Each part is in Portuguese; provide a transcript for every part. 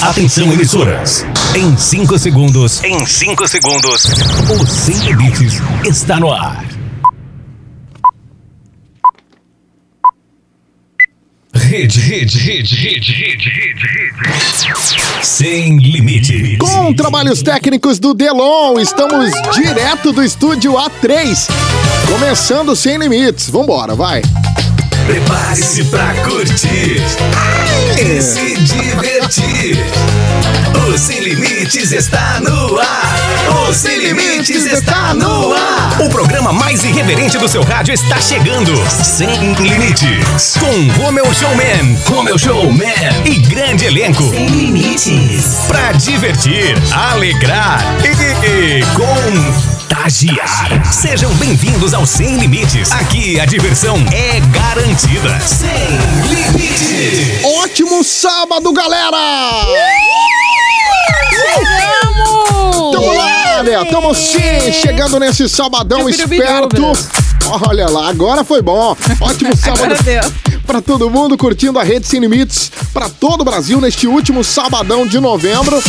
Atenção, emissoras. Em 5 segundos. Em 5 segundos. O Sem Limites está no ar. Rede, rede, rede, rede, rede, rede, rede. Sem limites. Com trabalhos técnicos do Delon, estamos direto do estúdio A3. Começando sem limites. Vambora, vai. Prepare-se pra curtir e se divertir. O Sem Limites está no ar. O Sem Limites está no ar. O programa mais irreverente do seu rádio está chegando. Sem Limites. Com Romeu Showman, Romeu Showman e grande elenco. Sem limites. Pra divertir, alegrar e contagiar. Sejam bem-vindos ao Sem Limites. Aqui a diversão é garantida. Sem Limites. Ótimo sábado, galera! Tamo lá, né? Tamo sim, chegando nesse sabadão esperto. Birubiru. Olha lá, agora foi bom. Ótimo sábado pra todo mundo curtindo a Rede Sem Limites pra todo o Brasil neste último sabadão de novembro.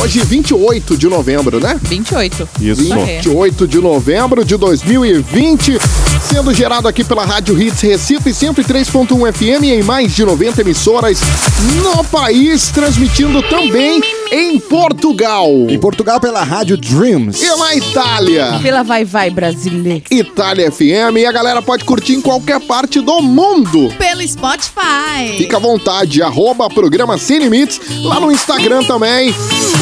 Hoje, 28 de novembro, né? 28. Isso. É. 28 de novembro de 2020, sendo gerado aqui pela Rádio Hits Recife 103.1 FM em mais de 90 emissoras no país, transmitindo também em Portugal Em Portugal pela Rádio Dreams. e na Itália. Pela Vai Vai Brasileira. Itália FM e a galera pode curtir em qualquer parte do mundo. pelo Spotify. Fica à vontade, arroba programa Sem Limites, lá no Instagram também.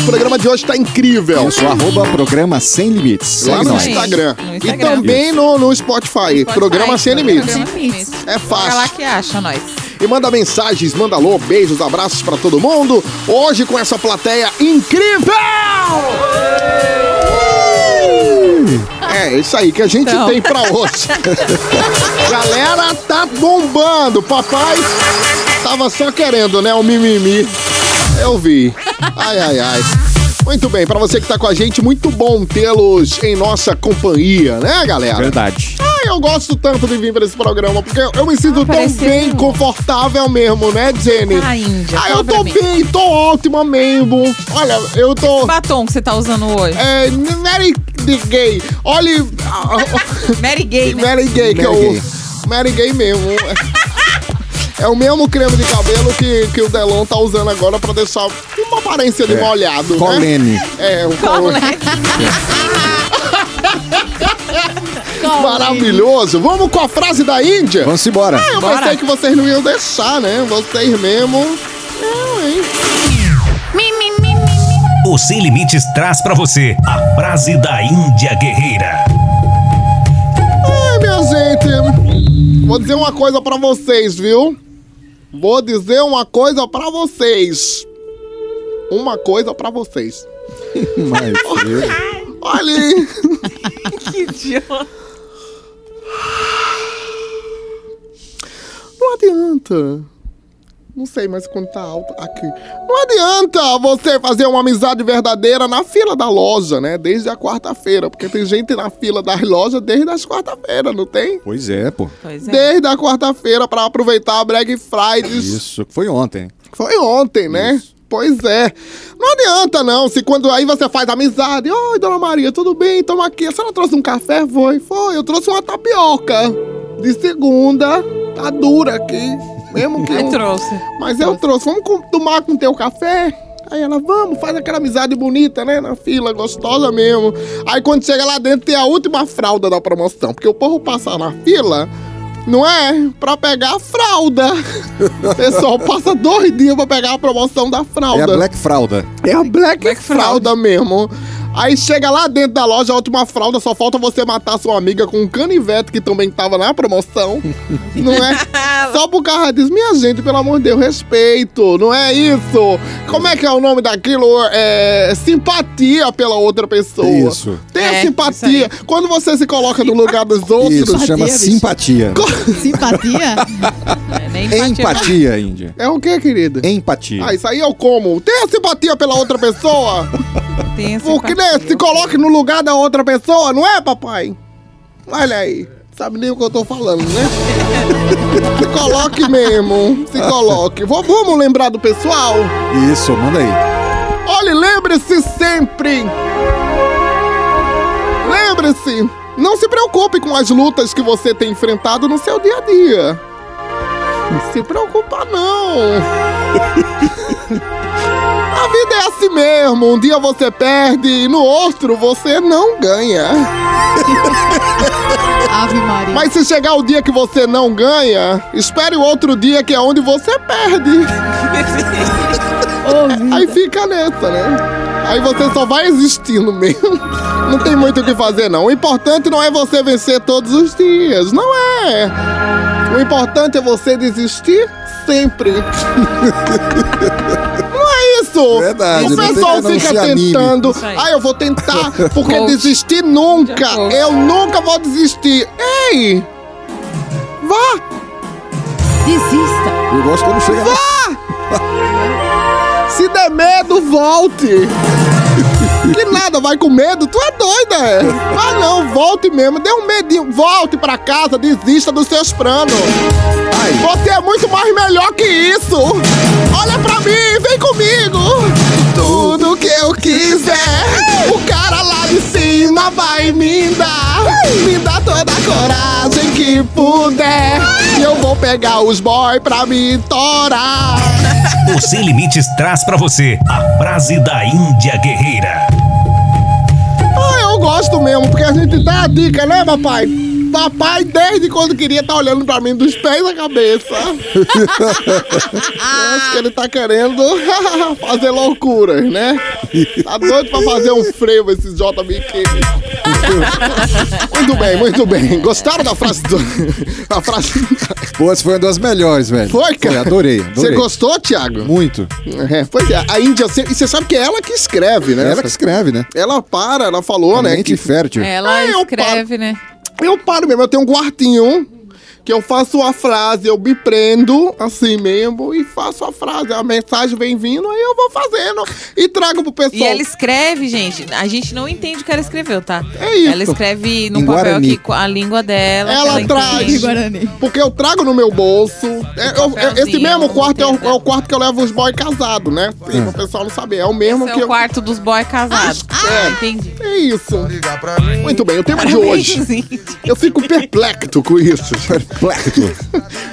O programa de hoje tá incrível. Isso, arroba programa Sem Limites. Lá no. Instagram. No E Instagram. também no, no Spotify, Spotify, programa Sem programa Limites. Sem Limites. É lá fácil. que acha nós. E manda mensagens, manda alô, beijos, abraços pra todo mundo. Hoje com essa plateia incrível! É, isso aí que a gente Então. tem pra hoje. Galera, tá bombando. Papai tava só querendo, né, o mimimi. Eu vi. Ai, ai, ai. Muito bem, pra você que tá com a gente, muito bom tê-los em nossa companhia, né, galera? Verdade. Eu gosto tanto de vir pra esse programa, porque eu, eu me sinto Ah, tão bem, um- confortável mesmo, né, Jenny? Ah, Índia, Ah, eu tô mim. bem, tô ótima mesmo. Olha, eu tô. Que batom que você tá usando hoje? É, Mary de Gay. Olha. Mary Gay, né? Mary Gay que Mary eu Gay. uso. Mary Gay mesmo. É o mesmo creme de cabelo que, que o Delon tá usando agora pra deixar uma aparência de É. molhado. Né? Colene. É, o Colé. Maravilhoso. Vamos com a frase da Índia? Vamos embora. Ah, eu Bora. pensei que vocês não iam deixar, né? Vocês mesmo. Não, hein? O Sem Limites traz pra você a frase da Índia Guerreira. Ai, minha gente. Vou dizer uma coisa pra vocês, viu? Vou dizer uma coisa pra vocês. Uma coisa pra vocês. Mas, eu- Olha. Que idiota. Não adianta. Não sei mais quando tá alto aqui. Não adianta você fazer uma amizade verdadeira na fila da loja, né? Desde a quarta-feira. Porque tem gente na fila das lojas desde as quarta-feira, não tem? pois é, pô. Pois é. Desde a quarta-feira pra aproveitar a Black Friday. Isso, foi ontem. Foi ontem, né? Isso. Pois é. Não adianta, não. Se quando aí você faz amizade, oi, dona Maria, tudo bem? Toma aqui. A senhora trouxe um café? Foi, foi. Eu trouxe uma tapioca. De segunda. Tá dura aqui. Mesmo que. Eu- trouxe. Mas eu trouxe. Vamos tomar com teu café? Aí ela, vamos, faz aquela amizade bonita, né? Na fila, gostosa mesmo. Aí quando chega lá dentro tem a última fralda da promoção. Porque o povo passa na fila, não é? Pra pegar a fralda. O pessoal passa dois dias pra pegar a promoção da É fralda. a Black Fralda. É a Black, Black fralda mesmo. Aí chega lá dentro da loja, a última fralda, só falta você matar sua amiga com um canivete que também tava na promoção. não é? Só por causa disso. Minha gente, pelo amor de Deus, respeito. Não é isso. Como é que é o nome daquilo? É simpatia pela outra pessoa. Isso. Tenha É, simpatia. isso Quando você se coloca no lugar dos outros. Isso, chama simpatia. Simpatia? É, nem empatia. Empatia, Índia. É o que, querida? Empatia. Ah, isso aí eu como. Tenha simpatia pela outra pessoa. Tem Porque, né, se coloque no lugar da outra pessoa, não é, papai? Olha aí. Sabe nem o que eu tô falando, né? se coloque mesmo. Se coloque. Vamos lembrar do pessoal? Isso, manda aí. Olha, lembre-se sempre. Lembre-se, não se preocupe com as lutas que você tem enfrentado no seu dia a dia. Não se preocupa não. A vida é assim mesmo. Um dia você perde e no outro você não ganha. Ave Maria. Mas se chegar o dia que você não ganha, espere o outro dia que é onde você perde. Aí fica nessa, né? Aí você só vai existindo mesmo. Não tem muito o que fazer, não. O importante não é você vencer todos os dias. Não é. O importante é você desistir sempre. Isso. Verdade, O tem pessoal fica tentando. Ah, eu vou tentar, porque Coach. desistir nunca. Eu nunca vou desistir. Ei! Vá! Desista. Eu gosto quando chega lá. Se der medo, volte. Que nada, vai com medo? Tu é doida, é? Ah, não, volte mesmo. Dê um medinho. Volte pra casa, desista dos seus planos. Você é muito mais melhor que isso. Olha pra mim, vem comigo. Tudo que eu quiser, o cara lá de cima vai me dar. Me dá toda a coragem que puder. E eu vou pegar os boy pra me torar. O Sem Limites traz pra você a frase da Índia Guerreira. Gosto mesmo, porque a gente dá a dica, né, papai? Papai, desde quando queria, tá olhando pra mim dos pés à cabeça. Eu Acho que ele tá querendo fazer loucuras, né? Tá doido pra fazer um frevo esse JBQ. Muito bem, muito bem. Gostaram da frase do... da frase... Pô, essa foi uma das melhores, velho. Foi, cara? adorei, Você gostou, Thiago? Muito. É, pois é, a Índia... E você sabe que é ela que escreve, né? Ela que escreve, né? Ela para, ela falou, né? Mente Que... fértil. Ela eu escreve, né? Eu paro mesmo, eu tenho um quartinho que eu faço a frase, eu me prendo assim mesmo e faço a frase. A mensagem vem vindo, aí eu vou fazendo e trago pro pessoal. E ela escreve, gente. A gente não entende o que ela escreveu, tá? É isso. Ela escreve no Em papel Guarani. aqui com a língua dela. Ela que traz. Guarani. Porque eu trago no meu bolso. É, eu- é- esse mesmo quarto é o, é o quarto que eu levo os boys casados, né? Sim, pro pessoal não saber. É o mesmo Esse que é o eu. quarto dos boys casados. É. entendi. É isso. Muito bem, o tema de hoje. Parabéns. Eu fico perplexo com isso. Perplexo.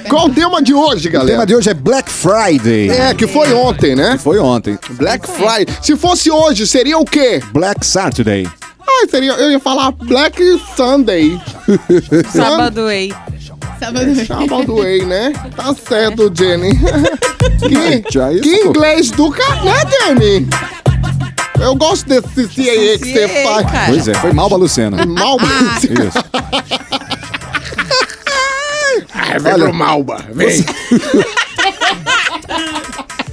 Qual o tema de hoje, O galera? tema de hoje é Black Friday. É, que foi ontem, né? Foi ontem. Black Friday. Se fosse hoje, seria o quê? Black Saturday. Ah, seria, eu ia falar Black Sunday. Sábado aí. Sábado. Sábado Way, né? Tá certo, Jenny. que, Já isso, que inglês do cara, né, Jenny? Eu gosto desse CCA que você faz. Pois é, foi mal, Luciana. Malba. Isso. Vem pro Malba, vem.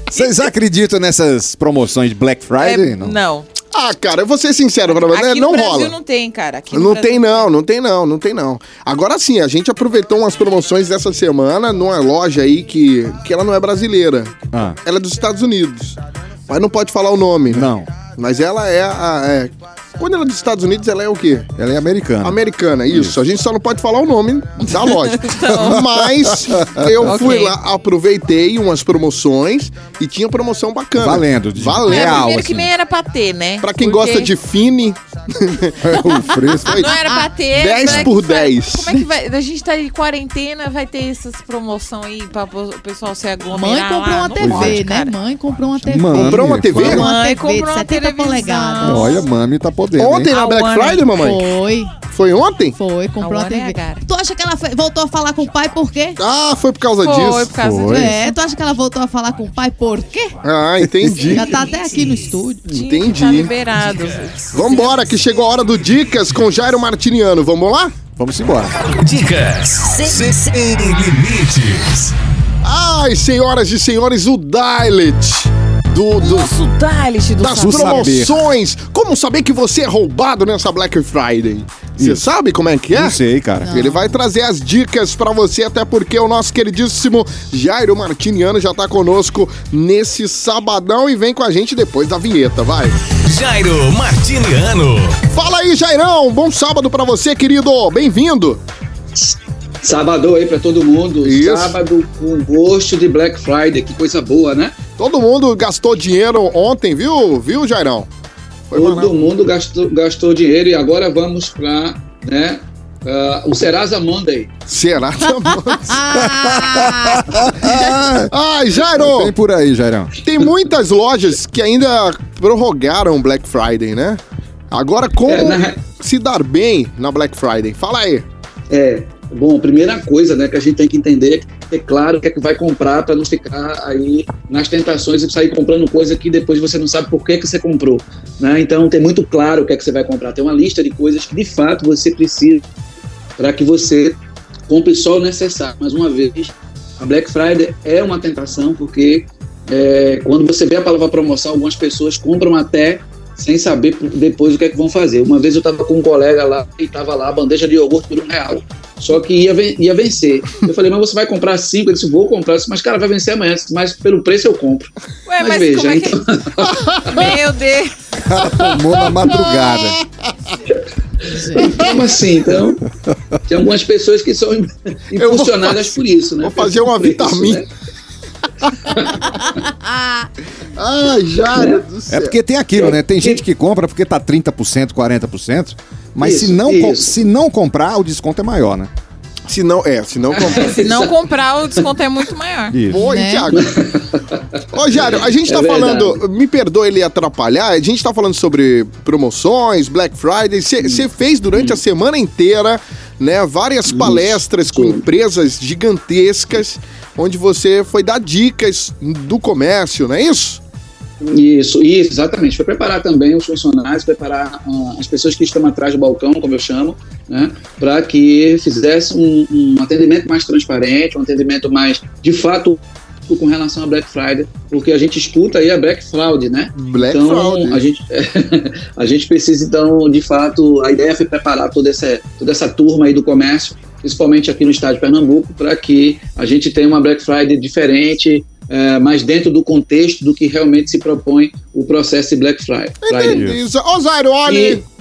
Vocês acreditam nessas promoções de Black Friday? É, não. não. Ah, cara, eu vou ser sincero pra você, Aqui não no Brasil rola. não tem, cara. Aqui Não Brasil tem não, não tem não, não tem não. Agora sim, a gente aproveitou umas promoções dessa semana numa loja aí que, que ela não é brasileira. Ah. Ela é dos Estados Unidos. Mas não pode falar o nome. Não. Mas ela é a. é- Quando ela é dos Estados Unidos, ela é o quê? Ela é americana. Americana, isso. A gente só não pode falar o nome da loja. Mas eu Ok. fui lá, aproveitei umas promoções e tinha promoção bacana. Valendo, de- É, Valendo. real, primeiro assim. que nem era pra ter, né? Pra quem Porque gosta de fine, o fresco. foi Não era pra ter. 10 Black por Friday. 10. Como é que vai? A gente tá de quarentena, vai ter essas promoção aí pra o pessoal se aglomerar Mãe comprou lá. uma TV, pode, né? cara. Mãe comprou uma TV. Mãe, Comprou uma TV? fala. Uma Mãe TV de comprou uma 70 televisão. polegadas. Olha, mami tá podendo, Ontem hein? na Black Friday, mamãe? Foi, Foi ontem? foi, comprou A uma TV. Gara. Tu acha que ela foi- voltou a falar com o pai por quê? Ah, foi por causa Foi disso. por causa Foi. disso. É, tu acha que ela voltou a falar com o pai por quê? Ah, entendi. Já tá até aqui no estúdio. Que Entendi. Tá liberado. Vambora, que chegou a hora do Dicas com Jairo Martiniano. Vamos lá? Vamos embora. Dicas sem, sem limites. Ai, senhoras e senhores, o Dilet do, do- Nosso Dalit do das Do Saber. promoções. Como saber que você é roubado nessa Black Friday? Você Isso. sabe como é que é? Não sei, cara. Ele vai trazer as dicas pra você, até porque o nosso queridíssimo Jairo Martiniano já tá conosco nesse sabadão e vem com a gente depois da vinheta, vai. Jairo Martiniano. Fala aí, Jairão! Bom sábado pra você, querido! Bem-vindo! Sábado aí pra todo mundo. Isso. Sábado com gosto de Black Friday, que coisa boa, né? Todo mundo gastou dinheiro ontem, viu, viu, Jairão? Foi Todo barato. mundo gastou, gastou dinheiro e agora vamos para né, ah, o Serasa Monday. Será? Tá bom. Ah, Ai, Jairo, Vem por aí, Jairão. tem muitas lojas que ainda prorrogaram Black Friday, né? Agora, como É, na se dar bem na Black Friday? Fala aí. É, bom, a primeira coisa né, que a gente tem que entender é que ter claro o que é que vai comprar para não ficar aí nas tentações e sair comprando coisa que depois você não sabe por que, que você comprou. Né? Então, ter muito claro o que é que você vai comprar. Tem uma lista de coisas que de fato você precisa para que você compre só o necessário. Mais uma vez, a Black Friday é uma tentação porque é, quando você vê a palavra promoção, algumas pessoas compram até sem saber depois o que é que vão fazer. Uma vez eu estava com um colega lá e estava lá a bandeja de iogurte por um real. Só que ia, ven- ia vencer. Eu falei, mas você vai comprar cinco? Ele disse, vou comprar. Eu disse, mas cara, vai vencer amanhã. Disse, Mas pelo preço eu compro. Ué, Mas mas, veja, como é que. então- Meu Deus. Cara, tomou na madrugada. Como assim? Então, tem algumas pessoas que são impulsionadas por isso, né? Vou fazer uma preço, vitamina. né? Ai, Jairo do céu. É porque tem aquilo, né? Tem gente que compra porque tá 30%, 40%, mas se, Isso, não com- isso. se não comprar, o desconto é maior, né? Se não, é, se não comprar. Se não comprar, o desconto é muito maior. Isso. Oi, Né? Thiago. Ô, Jário, a gente É tá verdade. falando, me perdoe ele atrapalhar, a gente tá falando sobre promoções, Black Friday. Você fez durante a semana inteira, né, várias palestras com empresas gigantescas, onde você foi dar dicas do comércio, não é isso? Isso, isso, exatamente. Foi preparar também os funcionários, preparar ah, as pessoas que estão atrás do balcão, como eu chamo, né, para que fizesse um, um atendimento mais transparente, um atendimento mais, de fato, com relação a Black Friday, porque a gente escuta aí a Black Fraud, né? Black então, Fraud. A gente, a gente precisa, então, de fato, a ideia foi preparar toda essa, toda essa turma aí do comércio, principalmente aqui no estado de Pernambuco, para que a gente tenha uma Black Friday diferente, é, mas dentro do contexto do que realmente se propõe o processo de Black Friday. Entendi. Ô, Zairo, olha.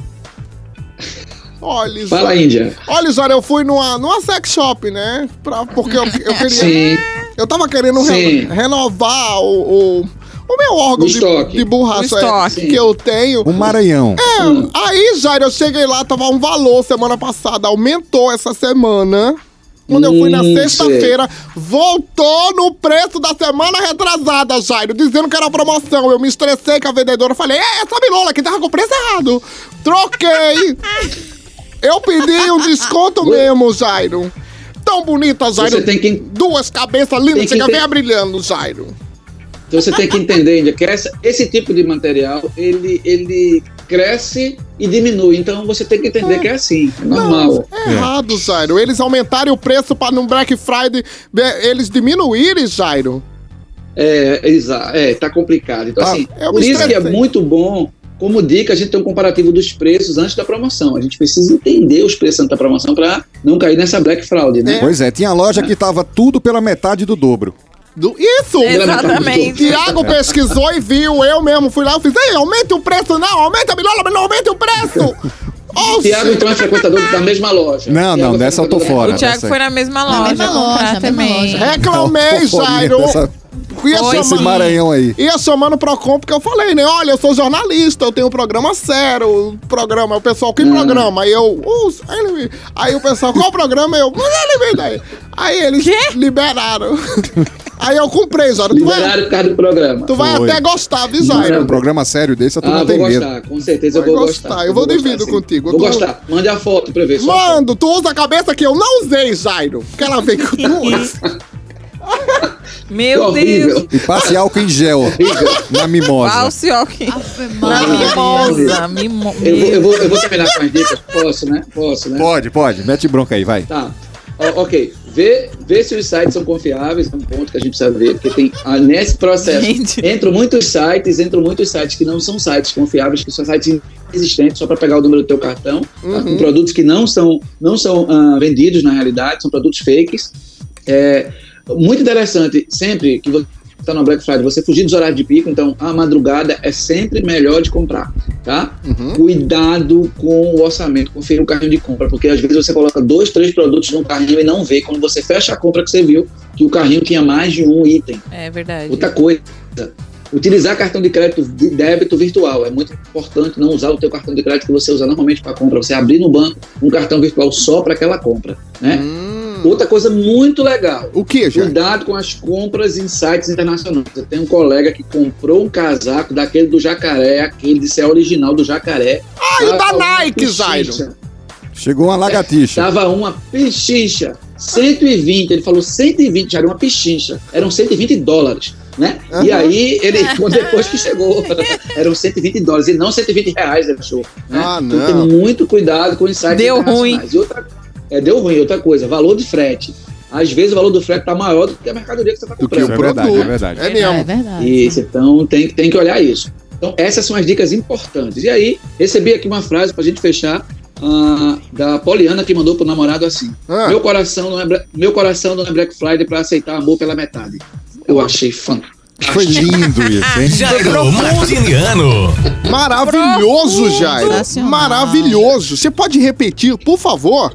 Olha, Fala. Índia. Olha, Zairo, eu fui numa, numa sex shop, né? Pra, porque eu, eu queria. Sim, Eu tava querendo re- renovar o, o, o meu órgão O de, de borracha é, que eu tenho. O Maranhão. É, aí, Jair, eu cheguei lá, tava um valor semana passada, aumentou essa semana. Quando eu fui na Hum, sexta-feira, voltou no preço da semana retrasada, Jairo, dizendo que era promoção. Eu me estressei com a vendedora, falei, é, essa bilola aqui tava com o preço errado. Troquei. eu pedi um desconto mesmo, Jairo. Tão bonita, Jairo. Você tem que- Duas cabeças lindas, chega ter- bem brilhando, Jairo. Então você tem que entender, Índia, que essa- esse tipo de material, ele, ele cresce e diminui. Então você tem que entender que é assim, é normal. É errado, Jairo. Eles aumentarem o preço para no Black Friday, eles diminuírem, Jairo. É, exa é, tá complicado. Então, Ah, assim, por isso que é muito bom, como dica, a gente ter um comparativo dos preços antes da promoção. A gente precisa entender os preços antes da promoção para não cair nessa Black Fraud, né? Pois é, tinha loja que tava tudo pela metade do dobro. Do- Isso! Exatamente. Tiago pesquisou e viu, eu mesmo fui lá, eu fiz, ei, aumente o preço não, aumenta a bilola, mas não aumente o preço! Tiago, então, é frequentador da mesma loja. Não, Thiago não, é dessa eu tô fora. O aí. foi na mesma Na loja mesma comprar loja, mesma também. loja. Reclamei, Jairo! dessa- Ia Oi, Esse Maranhão aí. ia chamando pro Procon porque eu falei, né? Olha, eu sou jornalista, eu tenho um programa sério, o programa, o pessoal, que programa? Aí eu, uh, aí, ele- aí o pessoal, qual programa? Eu, mas ele vem daí. Aí eles liberaram. aí eu comprei, Jairo. Tu vai, Liberaram por causa do programa. tu vai Foi. até gostar, viu, Um programa sério desse, a turma Ah, tem vou medo. gostar, com certeza Vai eu vou gostar, gostar. eu vou sim. contigo, Vou eu tô- gostar. Mande a foto pra ver. só a foto. Mano, tu usa a cabeça que eu não usei, Jairo. Porque ela vem com duas. Meu. Deus. E passe álcool em gel na mimosa. Falso aqui. Ave Na mimosa. Mimo... Eu vou, eu, vou, eu vou terminar com as dicas. Posso, né? Posso, né? Pode, pode. Mete bronca aí, vai. Tá. Ó, ok. Vê, vê se os sites são confiáveis, é um ponto que a gente precisa ver, porque tem ah, nesse processo Gente. entram muitos sites, entram muitos sites que não são sites confiáveis, que são sites existentes só para pegar o número do teu cartão, tá? com produtos que não são, não são ah, vendidos na realidade, são produtos fakes. É muito interessante sempre que você está no Black Friday, você fugir dos horários de pico, então a madrugada é sempre melhor de comprar, tá? Cuidado com o orçamento, confira o carrinho de compra, porque às vezes você coloca dois, três produtos no carrinho e não vê quando você fecha a compra que você viu que o carrinho tinha mais de um item. É verdade. Outra coisa, Utilizar cartão de crédito de débito virtual. É muito importante não usar o teu cartão de crédito que você usa normalmente para compra. Você abrir no banco um cartão virtual só para aquela compra. Né? Outra coisa muito legal. O que, já? Cuidado com as compras em sites internacionais. Eu tenho um colega que comprou um casaco daquele do jacaré, aquele de ser original do jacaré. Ah, e o da Nike, pechincha. Zairo? Chegou uma lagartixa. Tava uma pechincha. 120, ele falou 120, já era uma pechincha. Eram 120 dólares, né? E Aham. aí, ele, depois que chegou, eram 120 dólares, e não 120 reais, ele achou. Né? Ah, Então não. tem muito cuidado com os sites Deu internacionais. E outra, é, deu ruim. Outra coisa, valor de frete. Às vezes o valor do frete tá maior do que a mercadoria que você está comprando. o é verdade, produto. é verdade. É É mesmo. verdade. Isso, então tem, tem que olhar isso. Então, essas são as dicas importantes. E aí, recebi aqui uma frase pra gente fechar, ah, da Poliana, que mandou pro namorado assim: Ah. meu, coração não é, meu coração não é Black Friday pra aceitar amor pela metade. Eu achei fantástico. Foi lindo isso, hein? Jairo Martiniano. Maravilhoso, Jairo. Maravilhoso. Você pode repetir, por favor?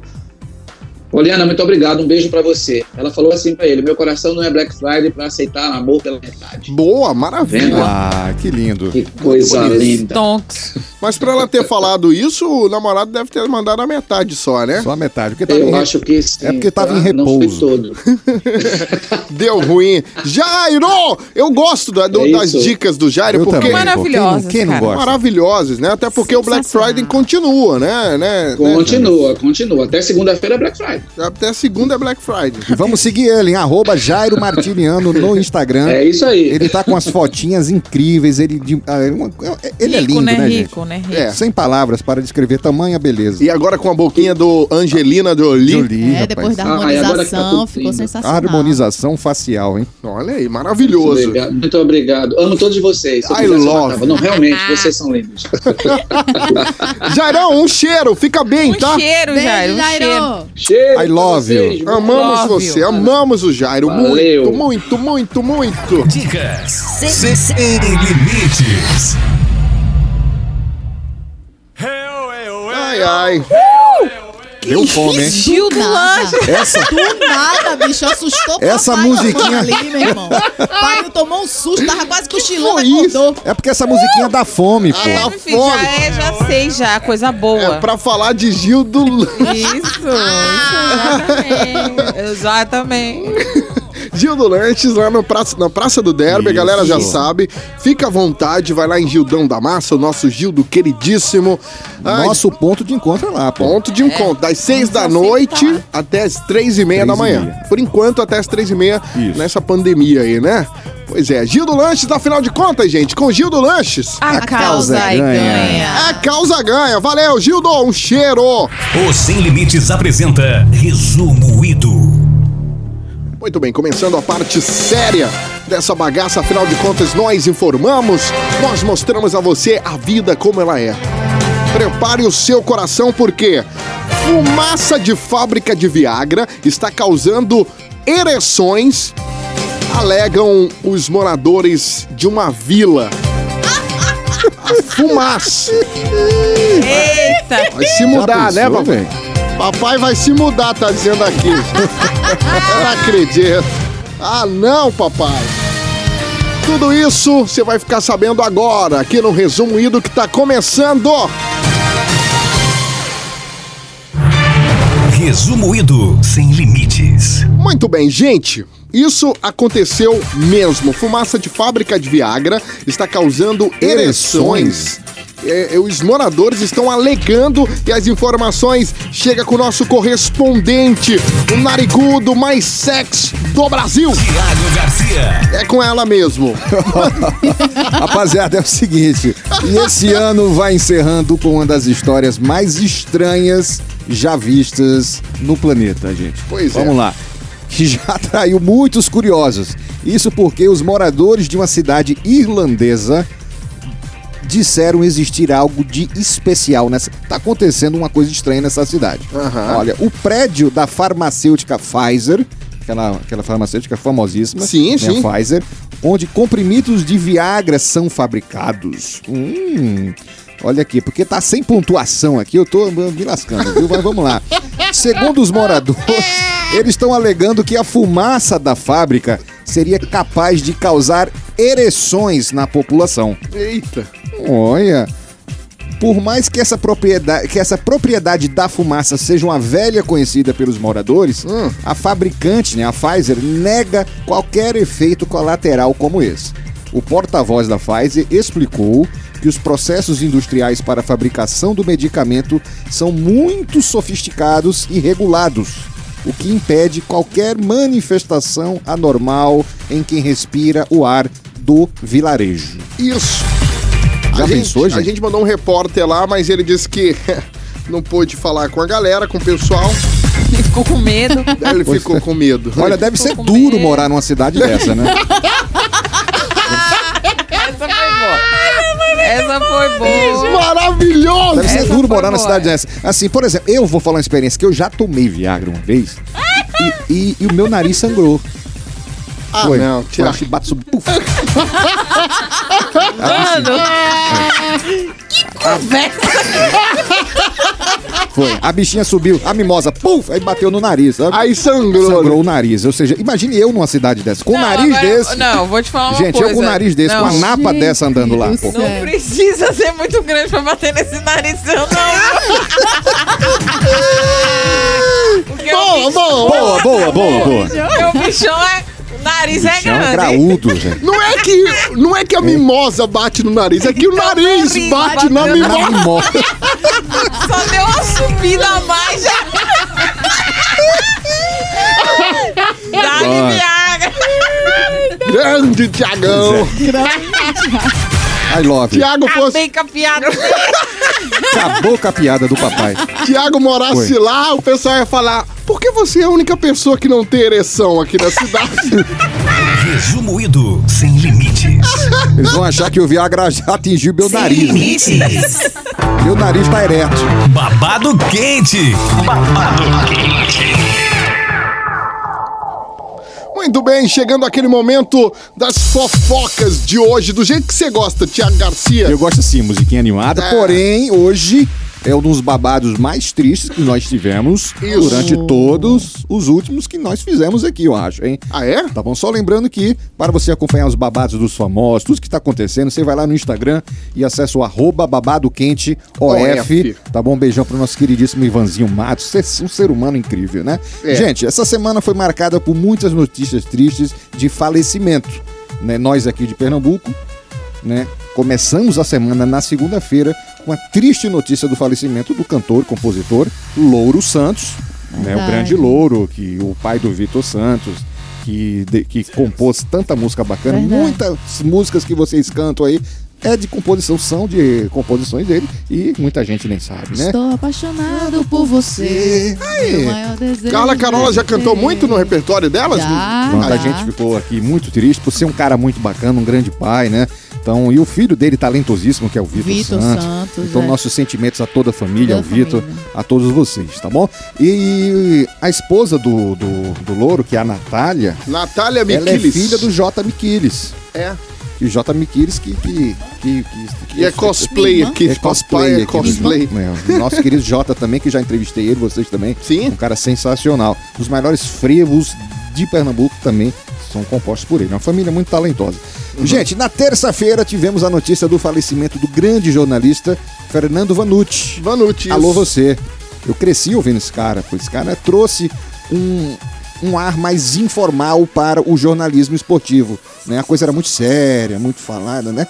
Poliana, muito obrigado. Um beijo pra você. Ela falou assim pra ele: meu coração não é Black Friday pra aceitar amor pela metade. Boa, maravilha. Ah, que lindo. Que coisa linda. Tonks. Mas pra ela ter falado isso, o namorado deve ter mandado a metade só, né? Só a metade. Porque tava Eu em... acho que sim. É porque tava tá? em Não foi repouso. todo. Deu ruim. Jairo! Eu gosto da- do- É das dicas do Jairo, Eu porque também. Maravilhosas, Quem não, quem não gosta? maravilhosas, né? Até porque o Black. Friday continua, né? né? Continua, continua. Até segunda-feira é Black Friday. né? Até segunda é Black Friday. E vamos seguir ele em arroba Jairo Martiniano no Instagram. É isso aí. Ele tá com as fotinhas incríveis. Ele, de- ah, é uma- ele é Rico, lindo, né? né, gente? Rico, né? Rico. É. Sem palavras para descrever tamanha beleza. E agora com a boquinha do Angelina Jolie. Jolie, É, depois rapaz. da Ah, tá harmonização, tudo ficou lindo. sensacional. Harmonização facial, hein? Olha aí, Muito maravilhoso. obrigado. Muito obrigado. Amo todos vocês. Se eu I pudesse, eu love. Não, realmente, vocês são lindos. Jairão, um cheiro, fica bem, Um tá? cheiro, Beijo, Jairo. Um cheiro. Jairo. Cheiro I love vocês, you. Amamos Love você, you. amamos o Jairo. Valeu. Muito, muito, muito, muito. Dicas sem, sem limites. Ai, ai. Deu fome, hein? Gil do nada. lanche. Essa, Do nada, bicho, assustou Essa papai musiquinha- ali, meu irmão. Pai tomou um susto, tava quase cochilando, isso? acordou. é porque essa musiquinha dá fome, pô. Ah, dá Meu filho, fome. já, é, já sei, já. Coisa boa. É pra falar de Gil do Isso, exatamente. exatamente. Gil do Lanches, lá no praça, na Praça do Derby, a galera já Isso. sabe. Fica à vontade, vai lá em Gildão da Massa, o nosso Gildo queridíssimo. Ai, Nosso ponto de encontro é lá, pô. Ponto de encontro, das seis da Vamos noite aceitar. até as três e meia Três da e manhã. meia. Por enquanto, até as três e meia Isso. nessa pandemia aí, né? Pois é, Gil do Lanches, afinal de contas, gente, com Gil do Lanches, A, causa causa aí ganha. ganha. a causa ganha. Valeu, Gildo, um cheiro. O Sem Limites apresenta Resumo Ido. Muito bem, começando a parte séria dessa bagaça, afinal de contas, nós informamos, nós mostramos a você a vida como ela é. Prepare o seu coração, porque fumaça de fábrica de Viagra está causando ereções, alegam os moradores de uma vila. A fumaça. Eita! Vai se mudar, Já né, pensou, papai? Papai vai se mudar, tá dizendo aqui. Eu não acredito. Ah, não, papai. Tudo isso você vai ficar sabendo agora, aqui no Resumo Ido que tá começando. Resumo Ido Sem Limites. Muito bem, gente. Isso aconteceu mesmo. Fumaça de fábrica de Viagra está causando ereções. É, é, os moradores estão alegando e as informações chegam com o nosso correspondente, o narigudo mais sexy do Brasil. Tiago Garcia. É com ela mesmo. Rapaziada, é o seguinte. E esse ano vai encerrando com uma das histórias mais estranhas já vistas no planeta, gente. Pois é. Vamos lá. Que já atraiu muitos curiosos. Isso porque os moradores de uma cidade irlandesa disseram existir algo de especial nessa. Tá acontecendo uma coisa estranha nessa cidade. Aham. Olha, o prédio da farmacêutica Pfizer, aquela, aquela farmacêutica famosíssima, Sim, né, sim. Pfizer, onde comprimidos de Viagra são fabricados. Hum, Olha aqui, porque tá sem pontuação aqui, eu tô me lascando, viu? Mas vamos lá. Segundo os moradores, eles estão alegando que a fumaça da fábrica seria capaz de causar ereções na população. Eita. Olha, por mais que essa propriedade, que essa propriedade da fumaça seja uma velha conhecida pelos moradores, Hum. a fabricante, né, a Pfizer, nega qualquer efeito colateral como esse. O porta-voz da Pfizer explicou que os processos industriais para a fabricação do medicamento são muito sofisticados e regulados, o que impede qualquer manifestação anormal em quem respira o ar do vilarejo. Isso. Já a pensou, gente, A gente? mandou um repórter lá, mas ele disse que não pôde falar com a galera, com o pessoal. Ele ficou com medo. Ele ficou com medo. Olha, deve ser duro medo. morar numa cidade dessa, né? Essa foi boa. Essa foi boa. Maravilhoso! Deve ser Essa duro foi morar numa boa, cidade é. dessa. Assim, por exemplo, eu vou falar uma experiência que eu já tomei Viagra uma vez e, e- e o meu nariz sangrou. Ah, Foi. não, Foi tira. um chibato puf. Mano. Que conversa. Foi. A bichinha subiu, a mimosa, puf, aí bateu no nariz. sabe? Aí sangrou. Sangrou o nariz. Ou seja, imagine eu numa cidade dessa, com um Não, nariz agora- desse. Não, vou te falar uma Gente, coisa. eu com um nariz desse, não, com a napa Gente dessa andando lá. pô. Não precisa ser muito grande pra bater nesse narizão, não. Porque Boa, o bicho- boa, Boa, boa, boa, boa. O bichão é. O nariz é Bichão grande. graúdo, gente. Não é que não é que a mimosa bate no nariz, é que o nariz nariz bate na mimosa. mimosa. Só deu uma subida a mais já. Dá-lhe Viagra. Grande Tiagão. I love. Tiago fosse, Acabei com a piada. Acabou com a piada do papai. Tiago morasse Foi. lá, o pessoal ia falar: por que você é a única pessoa que não tem ereção aqui na cidade? Resumoído sem limites. Eles vão achar que o Viagra já atingiu meu nariz. né? limites. Meu nariz tá ereto. Babado quente. Babado quente. Muito bem, chegando aquele momento das fofocas de hoje, do jeito que você gosta, Tiago Garcia. Eu gosto assim, musiquinha animada, É. porém, hoje é um dos babados mais tristes que nós tivemos Isso. durante todos os últimos que nós fizemos aqui, eu acho, hein? Ah, é? Tá bom? Só lembrando que, para você acompanhar os babados dos famosos, tudo que tá acontecendo, você vai lá no Instagram e acessa o arroba babado quente OF. OF. Tá bom? Um beijão pro nosso queridíssimo Ivanzinho Matos, ser- um ser humano incrível, né? É. Gente, essa semana foi marcada por muitas notícias tristes de falecimento. Né? Nós aqui de Pernambuco, né? Começamos a semana na segunda-feira com a triste notícia do falecimento do cantor e compositor Louro Santos, né? O grande Louro, que o pai do Vitor Santos, que, de- que compôs tanta música bacana, Verdade. muitas músicas que vocês cantam aí é de composição, são de composições dele e muita gente nem sabe, né? Estou apaixonado por você. Aí. Carla Carola já é cantou muito no repertório delas? Já. Pronto, a já. gente ficou aqui muito triste por ser um cara muito bacana, um grande pai, né? Então, e o filho dele talentosíssimo, que é o Vitor Vitor Santos. Santos, Então, é. nossos sentimentos a toda a família, Toda ao Vitor, a todos vocês, tá bom? E a esposa do, do, do Louro, que é a Natália, Natália ela é Miquiles. filha do J. Miquiles. É. E o J. Miquiles que. que, que, que- E é cosplay aqui. é cosplay, é aqui, cosplay. né? O nosso querido Jota também, que já entrevistei ele, vocês também. Sim. Um cara sensacional. Os maiores frevos de Pernambuco também são compostos por ele. Uma família muito talentosa. Uhum. Gente, na terça-feira tivemos a notícia do falecimento do grande jornalista Fernando Vanucci. Vanucci. Alô você. Eu cresci ouvindo esse cara, pois esse cara trouxe um, um ar mais informal para o jornalismo esportivo. Né? A coisa era muito séria, muito falada, né?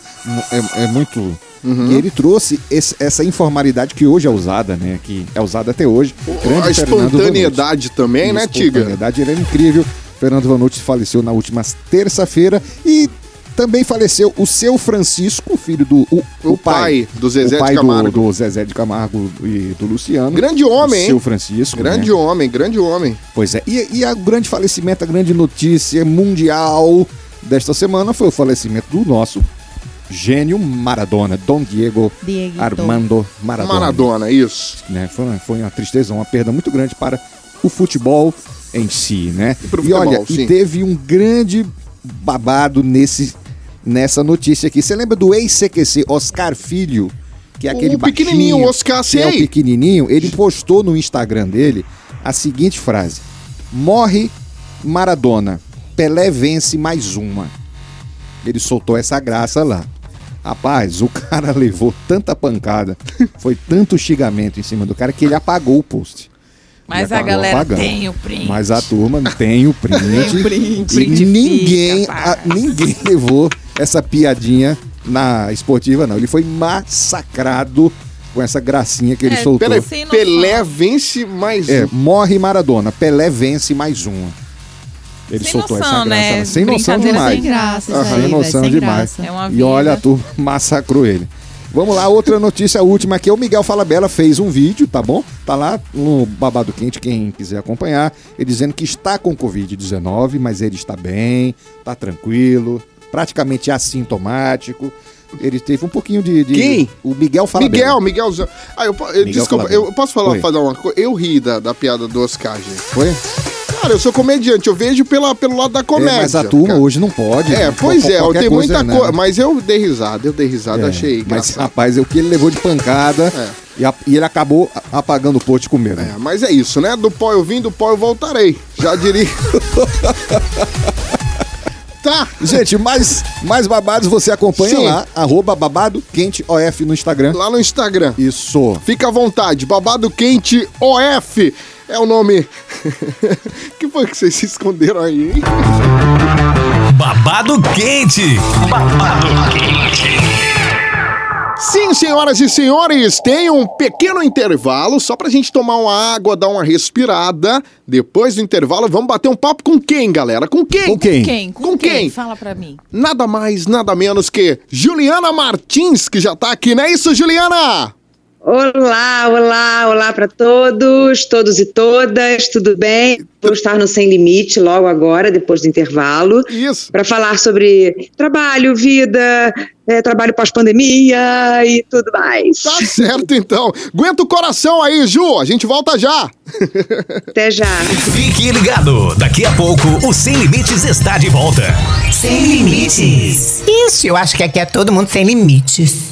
É, é muito. Uhum. E ele trouxe esse- essa informalidade que hoje é usada, né? Que é usada até hoje. Grande A espontaneidade também, Vanucci. né, Tiga? espontaneidade, ele era incrível. Fernando Vanucci faleceu na última terça-feira e também faleceu o seu Francisco, filho do o, O pai do Zezé o pai de Camargo. Do, do Zezé de Camargo e do Luciano. Grande homem, o seu? Francisco. Grande né? homem, grande homem. Pois é. E, e a grande falecimento, a grande notícia mundial desta semana foi o falecimento do nosso gênio Maradona, Dom Diego Dieguito. Armando Maradona. Maradona, isso. Né? Foi, uma- foi uma tristeza, uma perda muito grande para o futebol em si, né? E e olha, sim. e teve um grande babado nesse, nessa notícia aqui. Você lembra do ex-CQC Oscar Filho, que é aquele O pequenininho, baixinho, o Oscar, que é o pequenininho, ele postou no Instagram dele a seguinte frase: Morre Maradona, Pelé vence mais uma. Ele soltou essa graça lá. Rapaz, o cara levou tanta pancada, foi tanto xingamento em cima do cara que ele apagou o post. Mas a galera apagando. tem o print. Mas a turma tem o print. print. e Print ninguém, fica, a- ninguém levou essa piadinha na esportiva, não. Ele foi massacrado com essa gracinha que ele É, soltou. Peraí. Pelé vence mais É, um. morre Maradona, Pelé vence mais uma. Ele Sem soltou noção, essa graça. né? lá. Sem noção demais. Sem graça, Aham. aí, Sem noção sem demais. graça. É uma E olha, a turma massacrou ele. Vamos lá, outra notícia, última aqui. O Miguel Falabella fez um vídeo, tá bom? Tá lá no Babado Quente, quem quiser acompanhar. Ele dizendo que está com Covid-19, mas ele está bem, tá tranquilo, praticamente assintomático. Ele teve um pouquinho de. de- Quem? O Miguel Falabella. Miguel, Miguelzão. Ah, eu, eu- Miguel desculpa, Falabella. eu posso falar, fazer uma coisa? Eu ri da, da piada do Oscar, gente. Foi? Cara, eu sou comediante, eu vejo pela, pelo lado da É, comédia. mas a turma cara. hoje não pode. É, né? pois é, Qualquer tenho coisa, muita né? coisa. Mas eu dei risada, eu dei risada, É, achei Mas, engraçado. rapaz, o que ele levou de pancada É. e, a- e ele acabou apagando o pote com medo. É, mas é isso, né? Do pó eu vim, do pó eu voltarei. Já diria. tá. Gente, mais, mais babados você acompanha Sim. lá, arroba babado quente OF no Instagram. Lá no Instagram. Isso. Fica à vontade, Babado Quente OF é o nome. que foi que vocês se esconderam aí, hein? Babado quente. Babado quente. Sim, senhoras e senhores, tem um pequeno intervalo só pra gente tomar uma água, dar uma respirada. Depois do intervalo, vamos bater um papo com quem, galera? Com quem? Com quem? Quem? Com, Com quem? quem? Fala pra mim. Nada mais, nada menos que Juliana Martins, que já tá aqui, não é isso, Juliana? Olá, olá, olá para todos, todos e todas, tudo bem? Vou estar no Sem Limite logo agora, depois do intervalo, Isso. para falar sobre trabalho, vida, eh, trabalho pós-pandemia e tudo mais. Tá certo, então. Aguenta o coração aí, Ju. A gente volta já. Até já. Fique ligado. Daqui a pouco, o Sem Limites está de volta. Sem limites. Isso, eu acho que aqui é todo mundo sem limites.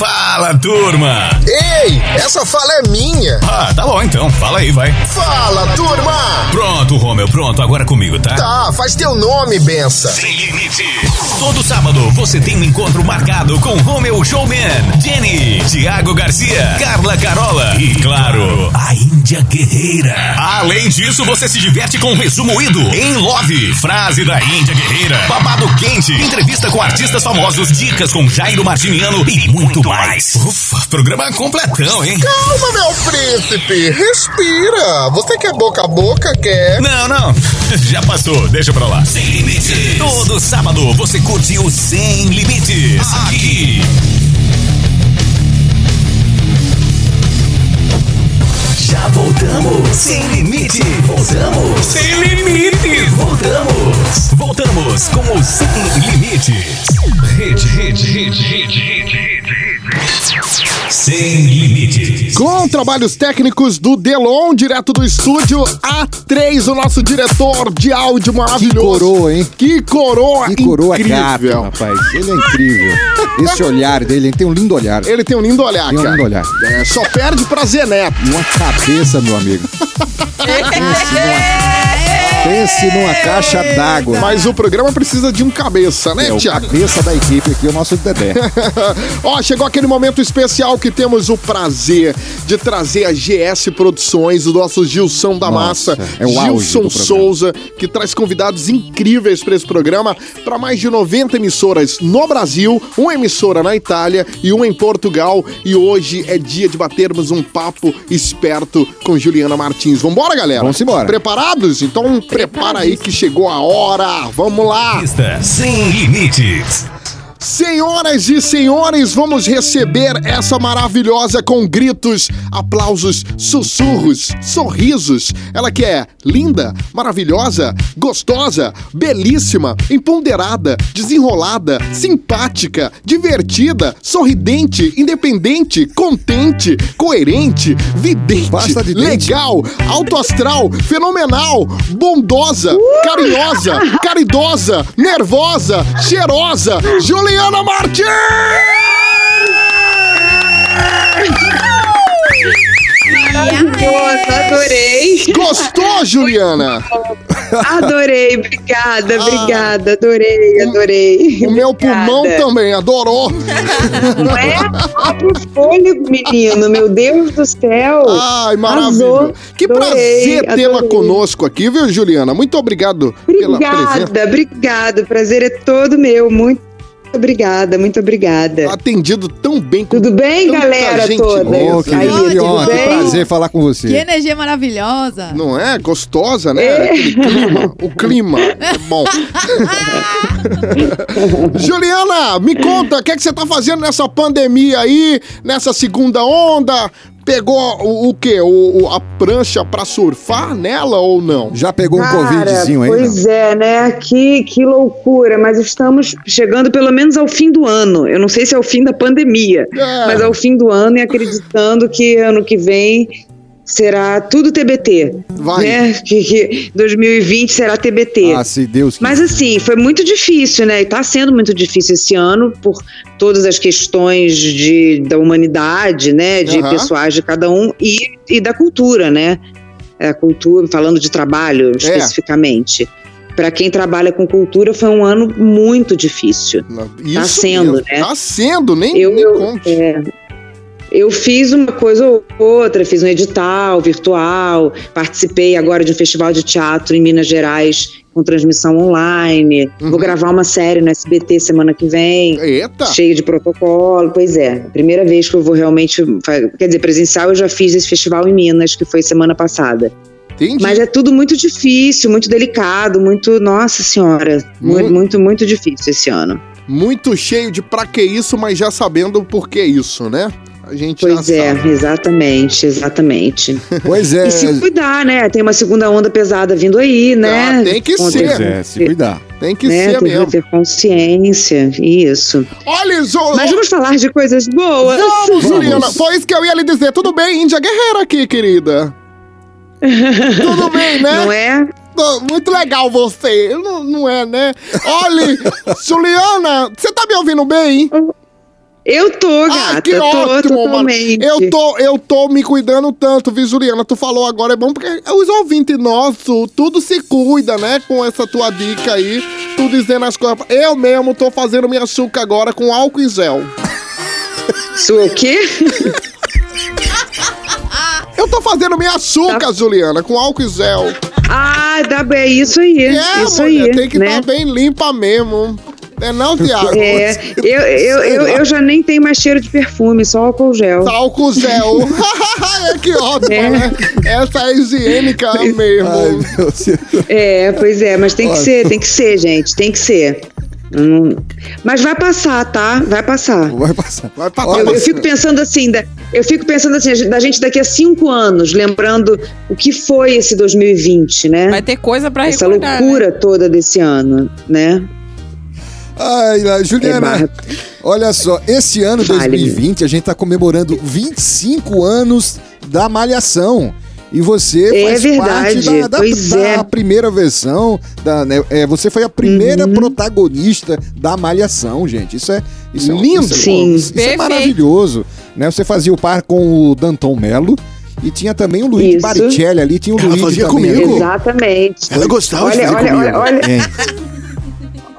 Fala, turma. Ei, essa fala é minha. Ah, tá bom então. Fala aí, vai. Fala, turma. Pronto, Romeu, pronto. Agora comigo, tá? Tá, faz teu nome, benção. Sem limite. Todo sábado você tem um encontro marcado com Romeu Showman, Jenny, Thiago Garcia, Carla Carola e, claro, a Índia Guerreira. Além disso, você se diverte com o resumo ido em Love, frase da Índia Guerreira, babado quente, entrevista com artistas famosos, dicas com Jairo Martiniano e muito mais. Ufa, programa completão, hein? Calma, meu príncipe. Respira. Você quer boca a boca, quer? Não, não. Já passou, deixa pra lá. Sem limites. Todo sábado você curte o Sem Limites. Aqui. Já voltamos. Sem limite. Voltamos. Sem limites. Voltamos. Voltamos com o Sem Limites. Rede, rede, rede, rede, rede, rede. Sem limites. Com trabalhos técnicos do Delon, direto do estúdio A3, o nosso diretor de áudio maravilhoso. Coroa, hein? Que coroa Que coroa incrível. gato, rapaz. Ele é incrível. Esse olhar dele, ele tem um lindo olhar. Ele tem um lindo olhar, Tem um cara. lindo olhar. É, só perde pra Zeneto. Uma cabeça, meu amigo. Pense numa caixa d'água. Mas o programa precisa de um cabeça, né, É Tiago? cabeça da equipe aqui, o nosso Dedé. Ó, chegou aquele momento especial que temos o prazer de trazer a GS Produções, o nosso Gilson da Nossa, Massa, é Gilson. Souza, que traz convidados incríveis para esse programa, para mais de 90 emissoras no Brasil, uma emissora na Itália e uma em Portugal. E hoje é dia de batermos um papo esperto com Juliana Martins. Vambora, galera? Vamos embora. Preparados? Então prepara aí que chegou a hora. Vamos lá. Sem Limites. Senhoras e senhores, vamos receber essa maravilhosa com gritos, aplausos, sussurros, sorrisos. Ela que é linda, maravilhosa, gostosa, belíssima, empoderada, desenrolada, simpática, divertida, sorridente, independente, contente, coerente, vidente, de legal, alto astral, fenomenal, bondosa, carinhosa, caridosa, nervosa, cheirosa, Juliana Martins! Adorei. Gostou, Juliana? Adorei, obrigada, obrigada. Adorei, adorei. O meu pulmão Obrigada. também adorou. Não é? Abre o fôlego, menino. Meu Deus do céu. Ai, maravilha. Arrasou. Que Adorei, prazer tê-la conosco aqui, viu, Juliana? Muito obrigado pela presença. Obrigada, obrigada. O prazer é todo meu. Muito obrigada, muito obrigada. Atendido tão bem com Tudo bem, tanta galera gente toda? Boa. que, Aí, que honra, que prazer falar com Que você. energia maravilhosa. Não é? Gostosa, né? É. Clima. O clima é bom. Juliana, me conta, o que, é que você tá fazendo nessa pandemia aí, nessa segunda onda? Pegou o, o quê? O, o- a prancha pra surfar nela ou não? Já pegou um Cara, covidzinho aí? não? Pois é, né? Que, que loucura. Mas estamos chegando pelo menos ao fim do ano. Eu não sei se é o fim da pandemia, É. mas ao fim do ano e acreditando que ano que vem será tudo TBT. Vai. Né? Que, que 2020 será TBT. Ah, se Deus quiser. Mas assim, foi muito difícil, né? E tá sendo muito difícil esse ano por todas as questões de, da humanidade, né? De Aham. pessoais de cada um e, e da cultura, né? A cultura, falando de trabalho especificamente. Para quem trabalha com cultura, foi um ano muito difícil. Isso sendo, mesmo. né? Tá sendo, nem, Eu- nem eu-. É, eu fiz uma coisa ou outra, fiz um edital virtual, participei agora de um festival de teatro em Minas Gerais com transmissão online. Uhum. Vou gravar uma série no SBT semana que vem. Eita! Cheia de protocolo, pois é. Primeira vez que eu vou realmente. Quer dizer, presencial eu já fiz esse festival em Minas, que foi semana passada. Entendi. Mas é tudo muito difícil, muito delicado, muito. Nossa Senhora. Muito, Muito. muito, muito difícil esse ano. Muito cheio de pra que isso, mas já sabendo por que isso, né? A gente Pois já é, sabe. exatamente, exatamente. Pois é. E se cuidar, né? Tem uma segunda onda pesada vindo aí, né? Ah, tem que Com- ser. Pois é, se cuidar. Tem que né? ser Tem mesmo. que ter consciência, isso. Olha, Ju... Mas vamos falar de coisas boas. Vamos, Juliana. Foi isso que eu ia lhe dizer. Tudo bem, Índia Guerreira aqui, querida. Tudo bem, né? Não é? Muito legal você. Não, não é, né? Olha, Juliana, você tá me ouvindo bem? Eu tô, gata. Ai, que tô ótimo, mano. totalmente. Eu tô, eu tô me cuidando tanto, viu, Juliana? Tu falou agora, é bom porque os ouvintes nossos, tudo se cuida, né? Com essa tua dica aí, tu dizendo as coisas. Eu mesmo tô fazendo minha açúcar agora com álcool e gel. Sua o quê? Eu tô fazendo minha Tá. açúcar, Juliana, com álcool e gel. Ah, dá bem, é isso aí. É, isso mulher, aí. tem que né? estar bem limpa mesmo. É não, Tiago? É, eu, eu, eu, eu já nem tenho mais cheiro de perfume, só álcool gel. Álcool gel. é que ótimo, É. né? Essa é higiênica mesmo. Ai, meu Deus. É, pois é, mas tem que Olha. ser, tem que ser, gente, tem que ser. Hum, Mas vai passar, tá? Vai passar. Vai passar. Vai Olha, Eu, eu fico pensando assim, da- eu fico pensando assim, da gente daqui a cinco anos, lembrando o que foi esse 2020, né? Vai ter coisa pra Essa recordar. né? loucura toda desse ano, né? Ai, lá, Juliana, olha só, esse ano Fale. 2020 a gente tá comemorando 25 anos da Malhação. E você É faz verdade, parte da, da- pois da é. primeira versão. Da, né, é, você foi a primeira Uhum. protagonista da Malhação, gente. Isso é, isso é Lindo. Isso é, Sim. Isso é maravilhoso. Né? Você fazia o par com o Danton Mello. E tinha também o Luigi Isso. Baricelli ali. Tinha o Ela Luigi fazia também comigo? Exatamente. Ela gostava de Olha, fazer olha, comigo. olha, olha, É,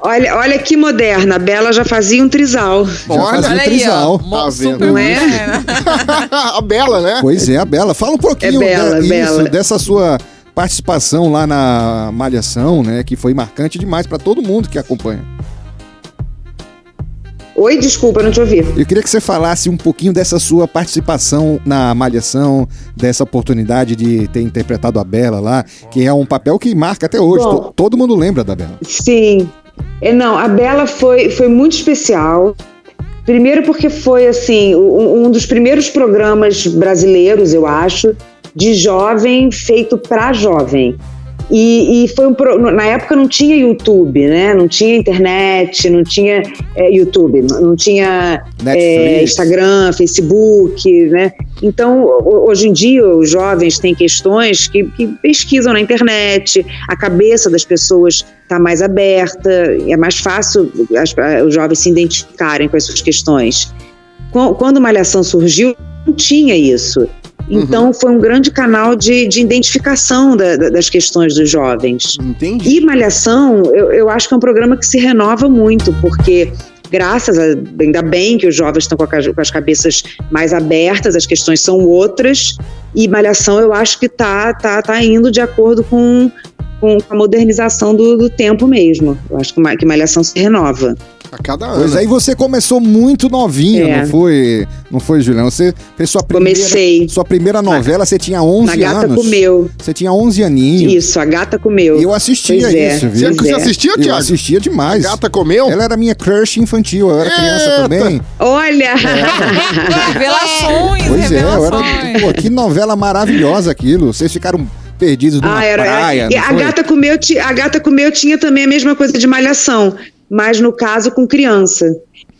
olha, olha que moderna. A Bela já fazia um trisal. já Olha, fazia Olha o aí, trisal. ó. Tá vendo? super Não é? a Bela, né? Pois é, a Bela. Fala um pouquinho É Bela, de- Bela. isso, dessa sua participação lá na Malhação, né? Que foi marcante demais pra todo mundo que acompanha. Oi, desculpa, não te ouvi. Eu queria que você falasse um pouquinho dessa sua participação na Malhação, dessa oportunidade de ter interpretado a Bela lá, que é um papel que marca até hoje. Bom. To- todo mundo lembra da Bela. Sim, É, não, a Bela foi, foi muito especial. Primeiro porque foi assim um, um dos primeiros programas brasileiros, eu acho, de jovem feito para jovem. E, e foi um pro- na época não tinha YouTube, né? Não tinha internet, não tinha é, YouTube, não tinha é. Instagram, Facebook, né? Então ho- hoje em dia os jovens têm questões que, que pesquisam na internet, a cabeça das pessoas está mais aberta, é mais fácil as- os jovens se identificarem com as suas questões. Qu- Quando Malhação surgiu, não tinha isso. Então foi um grande canal de, de identificação da- da- das questões dos jovens. Entendi. E Malhação, eu, eu acho que é um programa que se renova muito, porque graças a ainda bem que os jovens estão com, a com as cabeças mais abertas, as questões são outras, e Malhação eu acho que tá, tá, tá indo de acordo com, com a modernização do, do tempo mesmo. Eu acho que, que Malhação se renova. A cada ano. Pois aí você começou muito novinha, É. não foi, não foi, Juliana? Você fez sua primeira, Comecei. sua primeira novela, você tinha 11 Na Gata anos. Comeu. Você tinha 11 aninhos. Isso, a gata comeu. E eu assistia Pois é, isso, viu? Você, é. assistiu, Eu Tiago? assistia demais. Gata comeu? Ela era minha crush infantil, eu era criança Eita. também. Olha! Revelações, Pois é, eu revelações. era. Pô, que novela maravilhosa aquilo. Vocês ficaram perdidos numa Ah, era. praia. e não a foi? gata comeu, a gata comeu tinha também a mesma coisa de malhação, mas no caso com criança.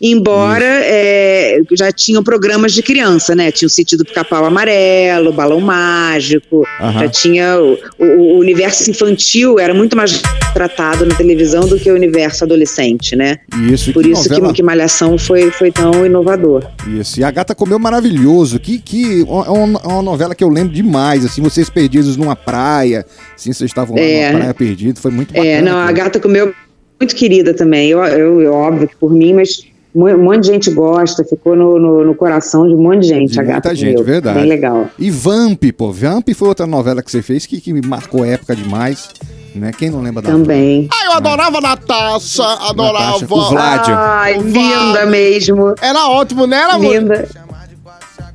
Embora é, já tinham programas de criança, né? Tinha o sítio do pica-pau amarelo, balão mágico, Aham. já tinha o, o- o universo infantil era muito mais tratado na televisão do que o universo adolescente, né? Isso, Por que isso novela... que, que Malhação foi, foi tão inovador. Isso, e a Gata Comeu maravilhoso. Que, que é uma, é uma novela que eu lembro demais, assim, vocês perdidos numa praia, assim, vocês estavam lá É. numa praia perdidos, foi muito bacana. É, não, a gata comeu muito querida também. Eu, eu, eu, óbvio que por mim, mas um monte de gente gosta, ficou no, no, no coração de um monte de gente. De a gata muita gente, comeu. verdade. Bem legal. E Vamp, pô, Vamp foi outra novela que você fez que, que me marcou época demais, né? Quem não lembra da Também. Ah, eu adorava a Natasha, adorava. Natasha, o Vlad. Ai, O linda Vlad. mesmo. Era ótimo, né? Era, Linda.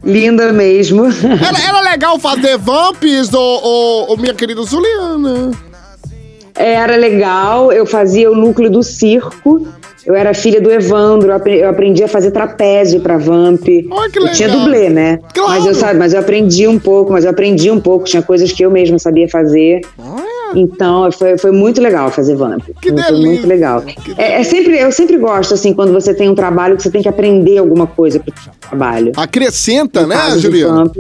Linda mesmo. era, era legal fazer vamps, ô, ô, ô, minha querida Juliana. Era legal, eu fazia o núcleo do circo. Eu era filha do Evandro, eu apre- eu aprendi a fazer trapézio pra Vamp. Olha que Eu tinha legal. dublê, né? Claro. Mas eu, sabe, mas eu aprendi um pouco, mas eu aprendi um pouco, tinha coisas que eu mesma sabia fazer. Então, foi, foi muito legal fazer Vamp. Que foi, delícia. muito legal. É, é sempre, eu sempre gosto, assim, quando você tem um trabalho que você tem que aprender alguma coisa pro trabalho. Acrescenta, No né, Juliana?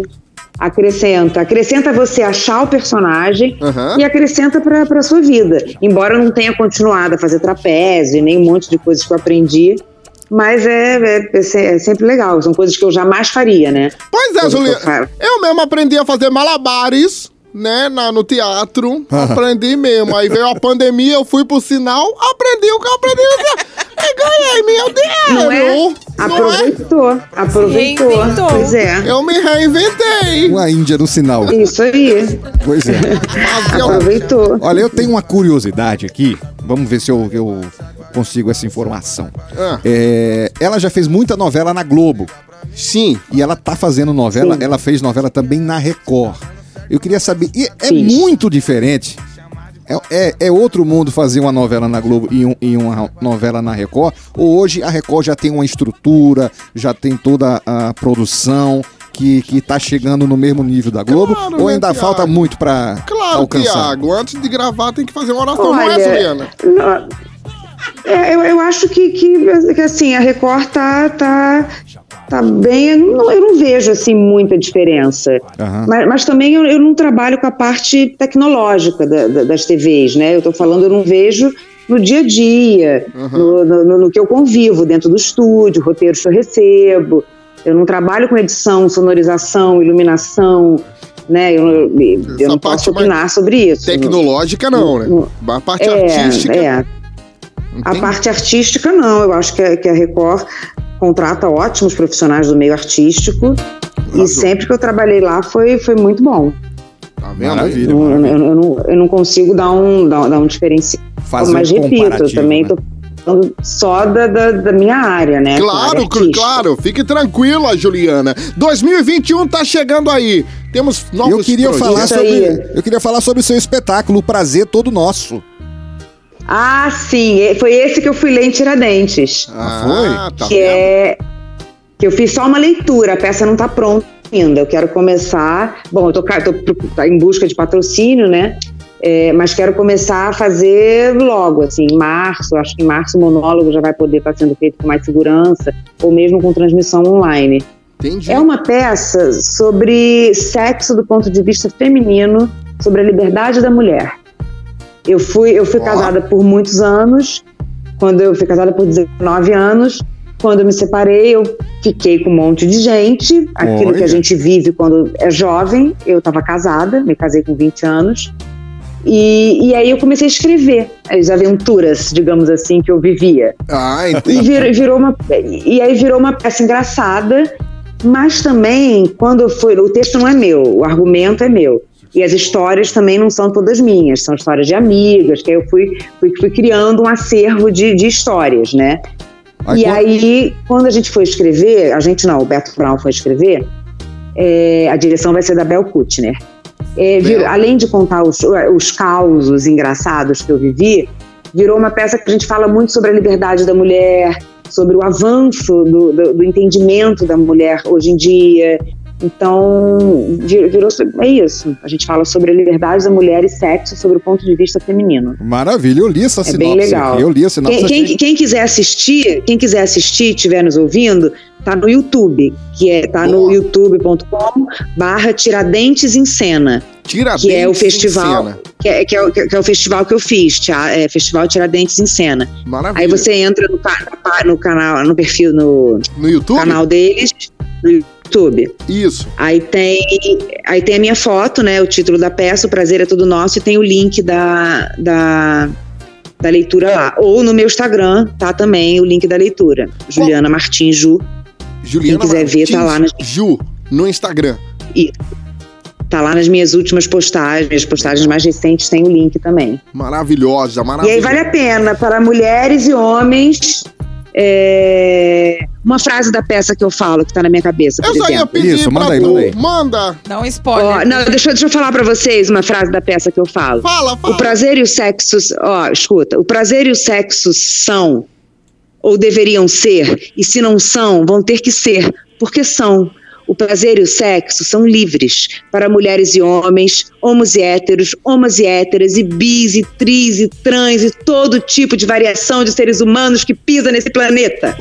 Acrescenta. Acrescenta você achar o personagem Aham. e acrescenta pra, pra sua vida. Embora eu não tenha continuado a fazer trapézio, nem um monte de coisas que eu aprendi. Mas é, é- é é sempre legal. São coisas que eu jamais faria, né? Pois é, Juliana. Eu mesmo aprendi a fazer malabares, né, na, no teatro. aprendi mesmo. Aí veio a pandemia, eu fui pro sinal, aprendi o que eu aprendi. E ganhei, meu Deus! Não é? Não é? Aproveitou. Aproveitou. reinventou. Pois é. Eu me reinventei. Uma Índia no sinal. Isso aí. Pois é. Aproveitou. Olha, eu tenho uma curiosidade aqui. Vamos ver se eu, eu consigo essa informação. Ah. É, ela já fez muita novela na Globo. Sim. E ela tá fazendo novela, Sim. ela fez novela também na Record. Eu queria saber, e é Fiz. muito diferente. É, é, é outro mundo fazer uma novela na Globo e, um- e uma novela na Record? Ou hoje a Record já tem uma estrutura, já tem toda a produção que, que tá chegando no mesmo nível da Globo? Claro, ou né, ainda Thiago? falta muito pra Claro, alcançar? Tiago. Antes de gravar tem que fazer uma oração, não é, Olha, Juliana? não- é, eu, eu acho que, que, que, assim, a Record tá, tá, tá bem. Eu não, eu não vejo assim muita diferença. Aham. Mas, mas também eu, eu não trabalho com a parte tecnológica da- da- das TVs, né? Eu tô falando, eu não vejo no dia a dia, no, no- no que eu convivo dentro do estúdio, roteiros que eu recebo. Eu não trabalho com edição, sonorização, iluminação, né? Eu, eu, eu não posso opinar sobre isso. Tecnológica não, né? A parte É, artística. é. A parte artística, não. Eu acho que a, que a Record contrata ótimos profissionais do meio artístico. E sempre que eu trabalhei lá foi, foi muito bom. Tá vendo? Maravilha. Eu, eu- eu não, eu não consigo dar um, dar, dar um diferencial. Fazer Mas um repito, eu também né? tô falando só da, da, da minha área, né? A área Claro, claro. Fique tranquila, Juliana. 2021 tá chegando aí. Temos novos Eu queria falar projetos. Sobre, eu queria falar sobre o seu espetáculo, o prazer todo nosso. Ah, sim, e- foi esse que eu fui ler em Tiradentes. Ah, tá que vendo? é que eu fiz só uma leitura, a peça não tá pronta ainda. Eu quero começar. Bom, eu tô, tô tá em busca de patrocínio, né? É, mas quero começar a fazer logo, assim, em março. Acho que em março o monólogo já vai poder estar sendo feito com mais segurança, ou mesmo com transmissão online. Entendi. É uma peça sobre sexo do ponto de vista feminino, sobre a liberdade da mulher. Eu fui, eu fui Ó. casada por muitos anos. Quando eu fui casada por 19 anos, quando eu me separei, eu fiquei com um monte de gente. Aquilo que Olha. a gente vive quando é jovem. Eu estava casada, me casei com 20 anos. E, e aí eu comecei a escrever as aventuras, digamos assim, que eu vivia. Ah, E entendi. vir- virou uma, e aí virou uma peça engraçada, mas também, quando eu fui. O texto não é meu, o argumento é meu. E as histórias também não são todas minhas, são histórias de amigas, que aí eu fui, fui, fui criando um acervo de, de histórias, né? Aí e quando- aí, quando a gente foi escrever, a gente não, o Beto Brown foi escrever, é, a direção vai ser da Bel Kutner. É, vir- além de contar os, os causos engraçados que eu vivi, virou uma peça que a gente fala muito sobre a liberdade da mulher, sobre o avanço do, do- do entendimento da mulher hoje em dia. Então, vir- virou. É isso. A gente fala sobre a liberdade da mulher e sexo sobre o ponto de vista feminino. Maravilha, eu li essa É sinopse. bem legal. Eu li a sinopse. Quem, quem- quem quiser assistir, quem quiser assistir, estiver nos ouvindo, tá no YouTube, que é tá no Boa. youtube.com barra Tiradentes em Cena, Tiradentes que é o em festival, cena. que é, que, é, o- que é o festival que eu fiz, tia- é, Festival Tiradentes em Cena. Maravilha. Aí você entra no, no canal, no perfil, no No YouTube? canal deles, no YouTube. Isso. Aí tem, aí tem a minha foto, né? O título da peça, O Prazer é Tudo Nosso, e tem o link da, da, da leitura lá. Ou no meu Instagram, tá também o link da leitura. Juliana Martins Ju. Juliana quiser ver, tá lá Martins Ju, no Instagram. E tá lá nas minhas últimas postagens, postagens mais recentes tem o link também. Maravilhosa, E aí maravilhosa. vale a pena para mulheres e homens. É, Uma frase da peça que eu falo, que tá na minha cabeça, por Eu só ia pedir Isso, pra manda aí, tu- manda aí. Manda. Dá um spoiler. Ó, não, deixa, deixa eu falar pra vocês uma frase da peça que eu falo. Fala, fala. O prazer e o sexo, ó, escuta, o prazer e o sexo são ou deveriam ser, e se não são, vão ter que ser, porque são. O prazer e o sexo são livres para mulheres e homens, homos e héteros, homas e héteras, e bis, e tris, e trans, e todo tipo de variação de seres humanos que pisa nesse planeta.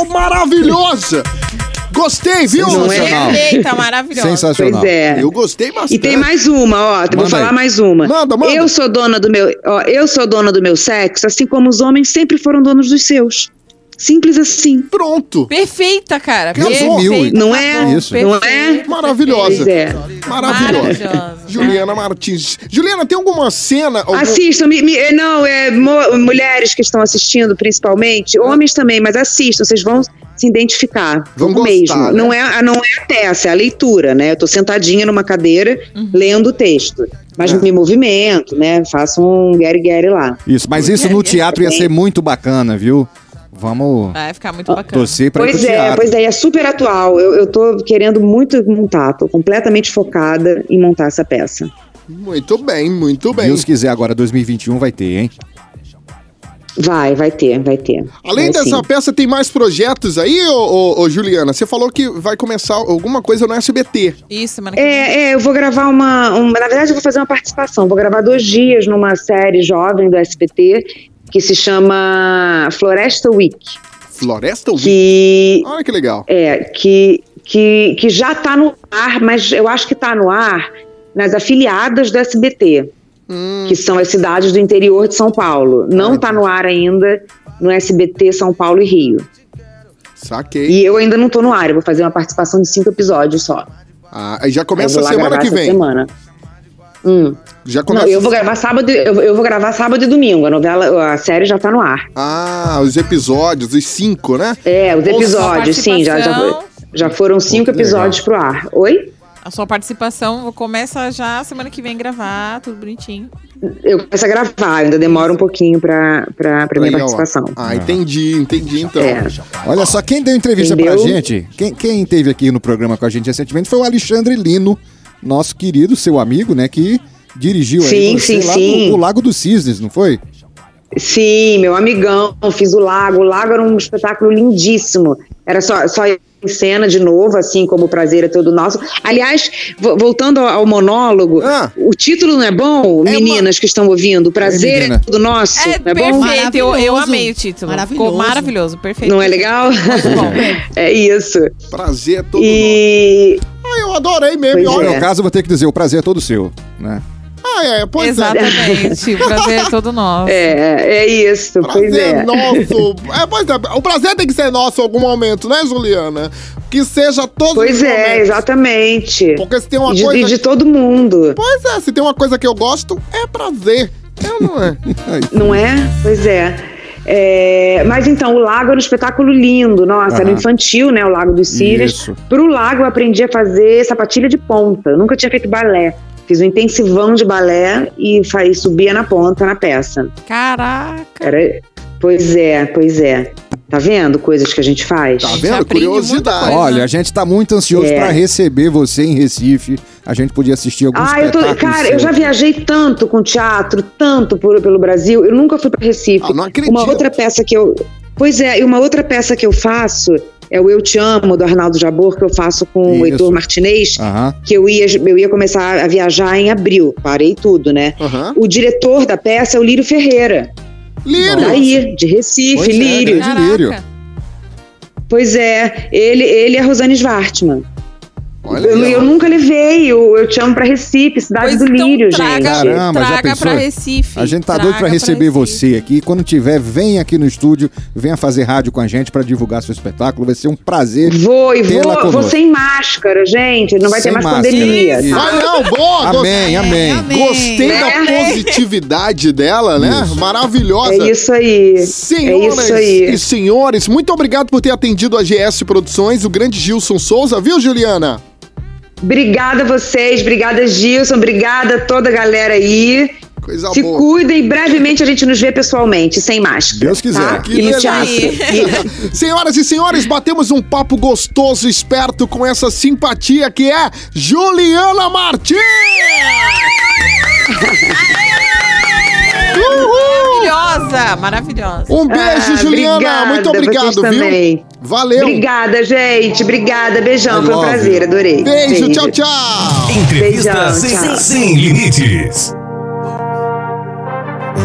Oh, maravilhosa! Gostei, viu? Não é? Sensacional. Perfeita, maravilhosa. Sensacional. Pois é. Eu gostei bastante. E tem mais uma, ó. Manda vou falar aí. mais uma. Manda, manda. Eu sou dona do meu, ó, eu sou dona do meu sexo, assim como os homens sempre foram donos dos seus. Simples assim. Pronto. Perfeita, cara. Resumiu. Perfeita. Não é? Isso. Não é? Maravilhosa. É. Maravilhosa. Maravilhosa. Juliana Martins. Juliana, tem alguma cena? Algum... Assistam, me- me- não, é mo- mulheres que estão assistindo, principalmente, homens também, mas assistam, vocês vão se identificar. Gostar, mesmo. né? Não, é, não é a peça, é a leitura, né? Eu tô sentadinha numa cadeira lendo o texto. Mas É. me movimento, né? Faço um guere-guere lá. Isso, mas isso no teatro ia ser muito bacana, viu? Vamos Vai ficar muito bacana. torcer pra ir Pois pro é, teatro. pois é, é super atual. Eu, eu tô querendo muito montar, tô completamente focada em montar essa peça. Muito bem, muito bem. Deus quiser, agora 2021 vai ter, hein? Vai, vai ter, vai ter. Além Vai dessa sim. peça, tem mais projetos aí, ô, ô, ô, Juliana? Você falou que vai começar alguma coisa no SBT. Isso, semana que vem. É, é, eu vou gravar uma, uma- Na verdade, eu vou fazer uma participação. Vou gravar dois dias numa série jovem do SBT que se chama Floresta Week. Floresta Week. Que Olha que legal. É, que, que, que já está no ar, mas eu acho que está no ar nas afiliadas do SBT, Hum, que são as cidades do interior de São Paulo. Não está no ar ainda no SBT São Paulo e Rio. saquei. E eu ainda não estou no ar, eu vou fazer uma participação de cinco episódios só. Ah, já começa a semana que vem. Semana. Hum. Já Não, começa. eu vou gravar sábado, eu, eu vou gravar sábado e domingo. A novela, a série já tá no ar. Ah, os episódios, os cinco, né? É, os episódios, sim, já, já, já foram cinco episódios pro ar. Oi? A sua participação começa já semana que vem gravar, tudo bonitinho. Eu começo a gravar, ainda demora um pouquinho pra, pra, pra minha Aí, ó. participação. Ah, entendi, entendi então. É. Olha só, quem deu entrevista Entendeu? pra gente, quem, quem teve aqui no programa com a gente recentemente foi o Alexandre Lino, nosso querido, seu amigo, né, que dirigiu aí Sim, você sim, lá sim. No, o Lago dos Cisnes, não foi? Sim, meu amigão, fiz o lago. O lago era um espetáculo lindíssimo. Era só, só em cena de novo, assim como o prazer é todo nosso. Aliás, vo- voltando ao monólogo, Ah. o título não é bom, meninas que estão ouvindo? O prazer é, menina. todo nosso, É não é bom? perfeito, eu, eu Maravilhoso. amei o título. Ficou Maravilhoso. maravilhoso, perfeito. Não é legal? bom. é isso. Prazer todo nosso. E Ah, eu adorei mesmo. Pois e No olha, meu caso, eu vou ter que dizer, o prazer é todo seu, né? Ah, é, pois é. Exatamente, o prazer é todo nosso. é, é isso, pois Prazer é. nosso. É, pois é. O prazer tem que ser nosso em algum momento, né, Juliana? Que seja todos Pois os é, momentos. exatamente. Porque se tem uma E de, coisa. e de todo mundo, Pois é, se tem uma coisa que eu gosto, é prazer. É ou não é? não é? Pois é. É, mas então, o lago era um espetáculo lindo, nossa, era Aham. infantil, né? O Lago dos Círias. Isso. Pro lago eu aprendi a fazer sapatilha de ponta. Eu nunca tinha feito balé. Fiz um intensivão de balé e fa- e subia na ponta na peça. Caraca. Era, pois é, pois é. Tá vendo coisas que a gente faz? Tá vendo? Curiosidade. coisa. Olha, a gente tá muito ansioso É. pra receber você em Recife. A gente podia assistir alguns Ah, eu tô, cara, eu já viajei tanto com teatro, tanto por, pelo Brasil. Eu nunca fui para Recife. Ah, não acredito. Uma outra peça que eu, pois é, e uma outra peça que eu faço é o Eu Te Amo do Arnaldo Jabor que eu faço com o Isso. Heitor Martinez, Aham. que eu ia, eu ia começar a viajar em abril. Parei tudo, né? Aham. O diretor da peça é o Lírio Ferreira, Lírio. daí, de Recife, Pois é, Lírio. grande Lírio. Pois é, ele, ele é Rosane Svartman. Olha Eu, eu nunca levei o Eu Te Amo pra Recife, cidade Pois do então Lírio, traga, gente. Caramba, já traga pensou? pra Recife. A gente tá traga doido pra receber Recife. você aqui. Quando tiver, vem aqui no estúdio, venha fazer rádio com a gente pra divulgar seu espetáculo. Vai ser um prazer. Vou, e vou, vou sem máscara, gente. Não vai Sem ter mais máscara. pandemia. Isso. Ah, não, boa! Amém, amém. amém. Gostei da positividade dela, né? Isso. Maravilhosa. É isso aí. Senhoras é isso aí. e senhores, muito obrigado por ter atendido a GS Produções, o grande Gilson Souza, viu, Juliana? Obrigada a vocês, obrigada Gilson, obrigada a toda a galera aí. Coisa Se boa. cuidem, brevemente a gente nos vê pessoalmente, sem máscara. Deus quiser. Tá? Que E. Senhoras e senhores, batemos um papo gostoso, esperto, com essa simpatia que é Juliana Martins! Maravilhosa, maravilhosa. Um beijo, Ah, Juliana. obrigada, Muito obrigado, vocês viu? também. Valeu. Obrigada, gente. Obrigada. Beijão. Foi um prazer. you. Adorei. Beijo, tchau, tchau. Entrevista Beijão, sem, tchau. sem limites.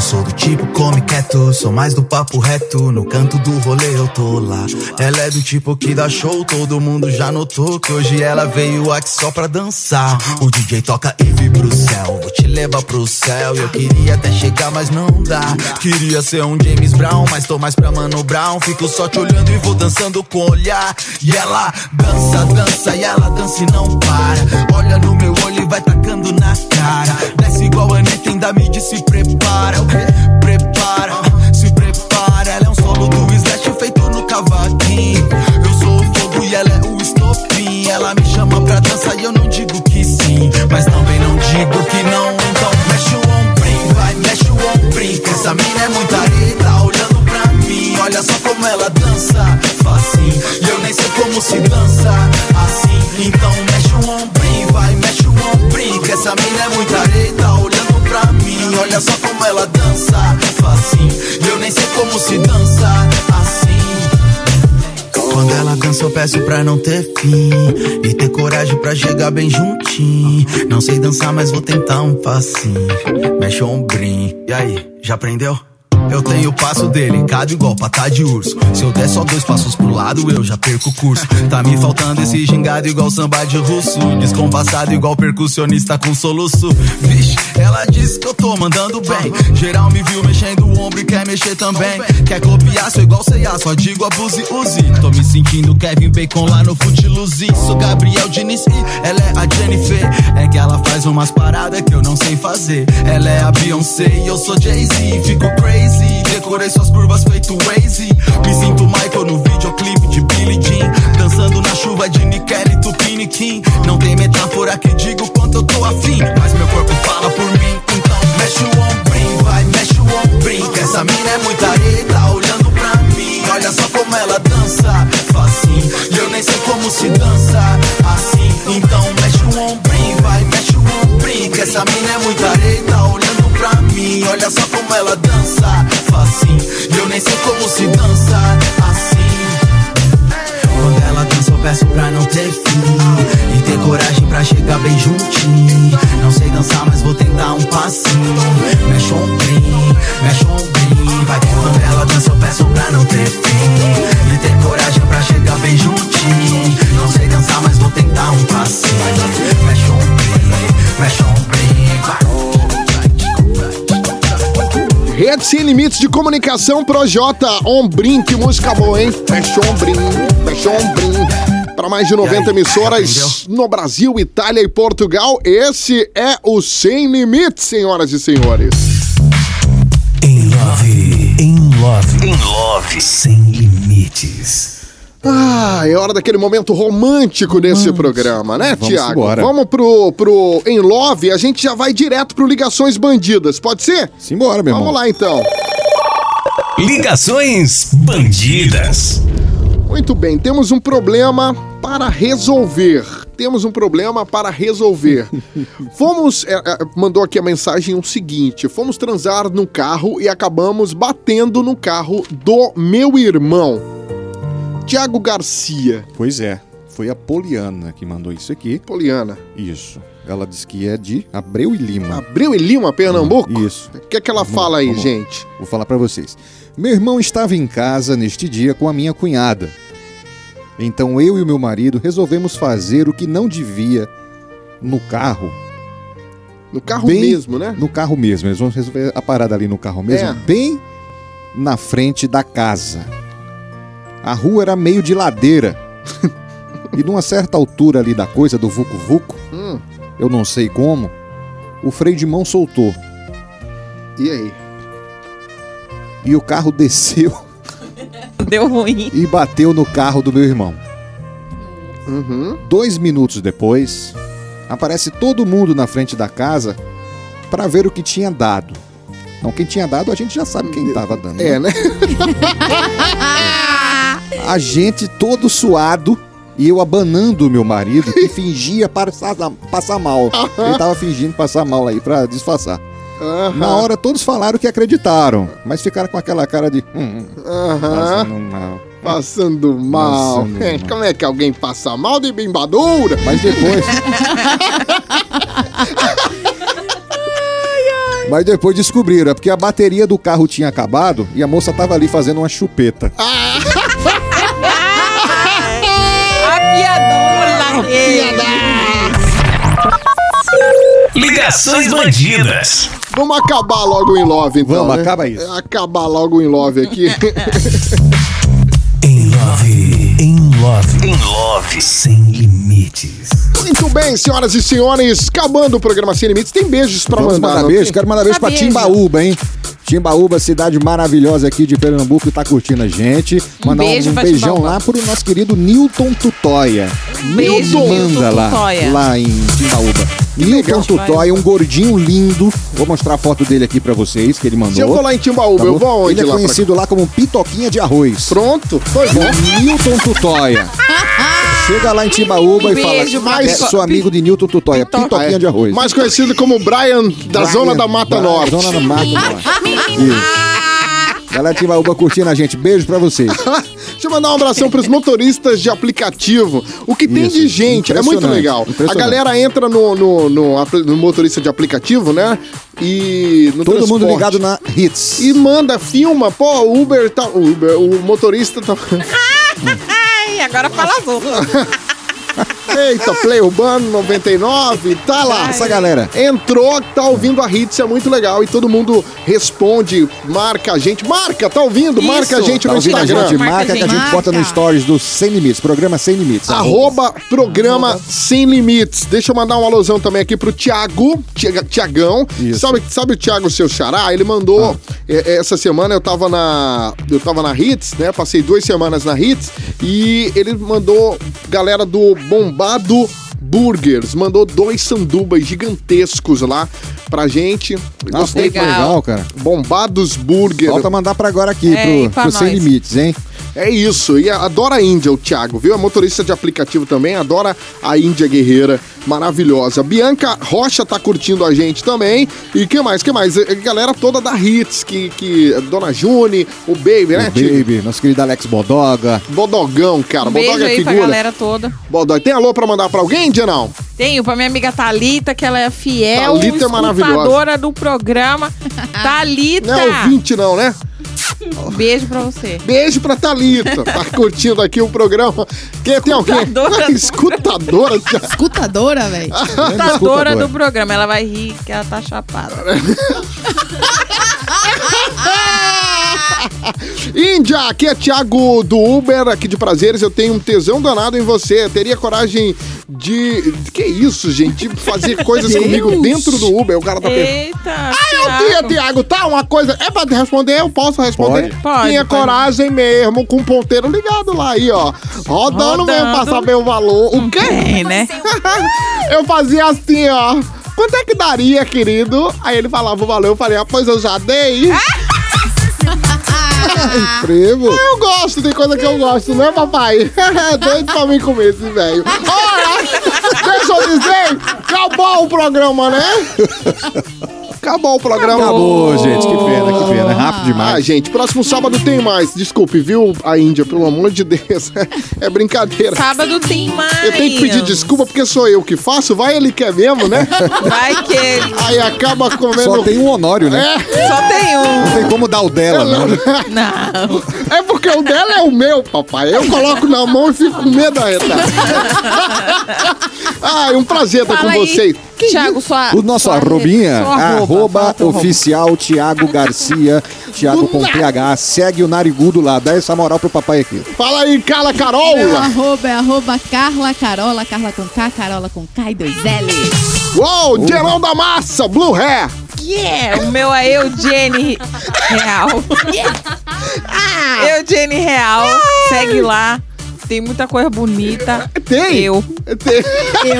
Eu sou do tipo come quieto, sou mais do papo reto. No canto do rolê eu tô lá. Ela é do tipo que dá show, todo mundo já notou que hoje ela veio aqui só pra dançar. O DJ toca e vi pro céu, vou te levar pro céu. Eu queria até chegar, mas não dá. Queria ser um James Brown, mas tô mais pra Mano Brown. Fico só te olhando e vou dançando com olhar. E ela dança, dança e ela dança e não para. Olha no meu olho vai tacando na cara. Desce igual a Anitta, ainda me disse prepara. O quê? Prepara, se prepara. Ela é um solo do Slash feito no cavaquinho. Eu sou o fogo e ela é o estopim. Ela me chama pra dançar e eu não digo que sim. Mas também não digo que não. Então mexe o ombrinho, vai, mexe o ombrinho. Essa mina é muita areia, olhando pra mim. Olha só como ela dança, facinho. E eu nem sei como se dança assim. Então essa mina é muita areia, olhando pra mim. Olha só como ela dança, facinho. E eu nem sei como se dança assim. Quando ela dança, eu peço pra não ter fim. E ter coragem pra chegar bem juntinho. Não sei dançar, mas vou tentar um passinho. Mexe o ombrinho. E aí, já aprendeu? Eu tenho o passo delicado igual patá de urso. Se eu der só dois passos pro lado, eu já perco o curso. Tá me faltando esse gingado igual samba de russo. Descompassado igual percussionista com soluço. Vixe, ela disse que eu tô mandando bem. Geral me viu mexendo o ombro e quer mexer também. Quer copiar, sou igual C&A, só digo abuse, use. Tô me sentindo Kevin Bacon lá no Footloose. Sou Gabriel Diniz e ela é a Jennifer. É que ela faz umas paradas que eu não sei fazer. Ela é a Beyoncé e eu sou Jay-Z. Fico crazy, decorei suas curvas feito Waze. Me sinto Michael no videoclipe de Billie Jean. Dançando na chuva de Nickel e Tupiniquim. Não tem metáfora que diga o quanto eu tô afim. Mas meu corpo fala por mim. Então mexe o ombrinho, vai, mexe o ombrinho. Que essa mina é muita areia, tá olhando pra mim. Olha só como ela dança, facinho. E eu nem sei como se dança assim. Então mexe o ombrinho, vai, mexe o ombrinho. Que essa mina é muita areia. olha só como ela dança. Sei como se dança assim. Quando ela dança, eu peço pra não ter fim. E ter coragem pra chegar bem juntinho. Não sei dançar, mas vou tentar um passinho. Mexe o ombrinho, mexe o ombrinho. Vai quando ela dança, eu peço pra não ter fim. E ter coragem pra chegar bem juntinho. Não sei dançar, mas vou tentar um passinho. Mexe o ombrinho, mexe o ombrinho. Vai. Rede Sem Limites de Comunicação Projota Ombrim, que música boa, hein? Fecha Ombrim, fecha Ombrim. Para mais de 90 emissoras no Brasil, Itália e Portugal, esse é o Sem Limites, senhoras e senhores. Em love, em love, em love, sem limites. Ah, é hora daquele momento romântico desse programa, né, Vamos Tiago? embora. Vamos pro, pro Em Love, a gente já vai direto pro Ligações Bandidas, pode ser? Simbora, meu Vamos irmão. lá então. Ligações bandidas. Muito bem, temos um problema para resolver. Temos um problema para resolver. Fomos. é, é, mandou aqui a mensagem o seguinte: fomos transar no carro e acabamos batendo no carro do meu irmão, Tiago Garcia. Pois é, foi a Poliana que mandou isso aqui. Poliana. Isso. Ela disse que é de Abreu e Lima. Abreu e Lima, Pernambuco? Isso. O que, é que ela fala aí, Vamos- gente? Vou falar pra vocês. Meu irmão estava em casa neste dia com a minha cunhada. Então eu e o meu marido resolvemos fazer o que não devia no carro. No carro Bem- mesmo, né? No carro mesmo. Eles vão resolver a parada ali no carro mesmo, É. bem na frente da casa. A rua era meio de ladeira. e numa certa altura ali da coisa, do Vucu Vucu, Hum, eu não sei como, o freio de mão soltou. e aí? E o carro desceu Deu ruim. e bateu no carro do meu irmão. Uhum. Dois minutos depois, aparece todo mundo na frente da casa para ver o que tinha dado. Não, quem tinha dado a gente já sabe quem estava dando. É, né? A gente todo suado e eu abanando o meu marido que fingia passar, passar mal. Ele tava fingindo passar mal aí pra disfarçar. Na hora todos falaram que acreditaram, mas ficaram com aquela cara de. Hum, Aham. passando mal. Passando mal. Passando É, mal. Como é que alguém passa mal de bimbadura? Mas depois. Mas depois descobriram, é porque a bateria do carro tinha acabado e a moça tava ali fazendo uma chupeta. Ah, A piadola. Ligações bandidas. Vamos acabar logo em love, então. Vamos, né? acaba isso. É, Acabar logo em love aqui. Em love, em love, em love, sem limites. Muito bem, senhoras e senhores. Acabando o programa Sem Limites. Tem beijos pra Vamos mandar. mandar beijo. Quero mandar beijo Dá pra beijo. Timbaúba, hein? Timbaúba, cidade maravilhosa aqui de Pernambuco, que tá curtindo a gente. Um Mandar beijo um pra beijão Timbaúba. lá pro nosso querido Newton Tutóia. Beijo, Manda Newton lá, Tutóia. lá em Timbaúba. Newton Tutóia, um gordinho lindo. Vou mostrar a foto dele aqui pra vocês, que ele mandou. Se eu for lá em Timbaúba, Tá eu bom? vou aonde Ele é lá pra- conhecido lá como Pitoquinha de Arroz. Pronto, foi bom. Newton Tutóia. Chega lá em Timbaúba e fala, pra é, sou amigo de Newton Tutóia, Pitoquinha de Arroz. Mais conhecido como Brian da Brian, Zona da Mata Brian, Norte. Zona da Mata Norte. Isso. Galera de Timbaúba curtindo a gente. Beijo pra vocês. Deixa eu mandar um abração pros motoristas de aplicativo. O que tem Isso, de gente é muito legal. A galera entra no, no, no no motorista de aplicativo, né? E no Todo mundo ligado na Hits. E manda, filma, pô, o Uber tá. O, Uber, o motorista tá. Agora fala outras. Eita, Play Urbano 99, tá lá. Essa galera. Entrou, tá ouvindo a Hits, é muito legal. E todo mundo responde, marca a gente. Marca, tá ouvindo? Marca a Isso. gente Tá no ouvindo a Instagram. gente? Marca Marca a que a gente. gente bota no Marca. stories do Sem Limites. Programa Sem Limites. Arroba programa Sem Limites. Deixa eu mandar um alusão também aqui pro Thiago, Tia- Tiagão. Isso. Sabe, sabe o Thiago, seu xará? Ele mandou, é, é, essa semana eu tava na eu tava na Hits, né? Passei duas semanas na Hits e ele mandou, galera do Bombado Burgers, mandou dois sandubas gigantescos lá pra gente. Ah, Gostei. foi legal, cara. Bombados Burger. Falta mandar pra agora aqui, É, e pro, pra pro Sem nós. Limites, hein? É isso, e adora a Índia, o Thiago, viu? É motorista de aplicativo também, adora a Índia Guerreira, maravilhosa. Bianca Rocha tá curtindo a gente também. E que mais, que mais? A galera toda da Hits, que, que Dona June, o Baby, né, O Tico? Baby, nosso querido Alex Bodoga. Bodogão, cara, Um beijo Bodoga é aí pra figura. galera toda. Bodog. Tem alô pra mandar pra alguém, Índia, não? Tenho pra minha amiga Thalita, que ela é fiel Thalita é maravilhosa. do programa. Thalita! Não é ouvinte, não, né? Beijo pra você. Beijo pra Thalita, tá curtindo aqui o programa. Quem tem alguém? Escutadora. Escutadora. Thiago. Escutadora, velho. Escutadora do programa. Ela vai rir que ela tá chapada. Índia, aqui é Thiago do Uber, aqui de Prazeres. Eu tenho um tesão danado em você. Teria coragem de. Que isso, gente? De fazer coisas Deus. comigo dentro do Uber. O cara tá pensando. Eita! Ah, eu tinha, Tiago, tá? Uma coisa. É pra te responder? Eu posso responder? Pode. Pode, Tinha pode. coragem mesmo, com o ponteiro ligado lá aí, ó. Rodando, mesmo pra Rodando. saber o valor. O quê? Tem, né? eu fazia assim, ó. Quanto é que daria, querido? Aí ele falava o valor. Eu falei, ah, pois eu já dei. Eu gosto, tem coisa que eu gosto, né, papai? É doido pra mim comer esse velho. Olha, eu dizer, acabou o programa, né? Acabou o programa. Acabou, gente. Que pena, que pena. É rápido Ah, demais. gente, próximo sábado tem mais. Desculpe, viu, a Índia, pelo amor de Deus. É brincadeira. Sábado tem mais. Eu tenho que pedir desculpa porque sou eu que faço. Vai ele quer mesmo, né? Vai que ele. Aí acaba comendo. Só tem um honório, né? É, Só tem um. Não tem como dar o dela, não. Não. é porque o dela é o meu, papai. Eu coloco na mão e fico com medo da Ai, um prazer estar com Fala aí, vocês. Thiago, sua. O nosso sua arrobinha, sua arroba, arroba oficial Thiago Garcia, Thiago com PH. Segue o narigudo lá, dá essa moral pro papai aqui. Fala aí, Carla Carol. Meu arroba é arroba Carla Carola, Carla com K, Carola com K e dois L. Uou, Gelão da Massa, Blue Hair. Yeah, o meu é Eugene Real. Eugene Real. Segue lá. Tem muita coisa bonita. Tem? Eu. Tem.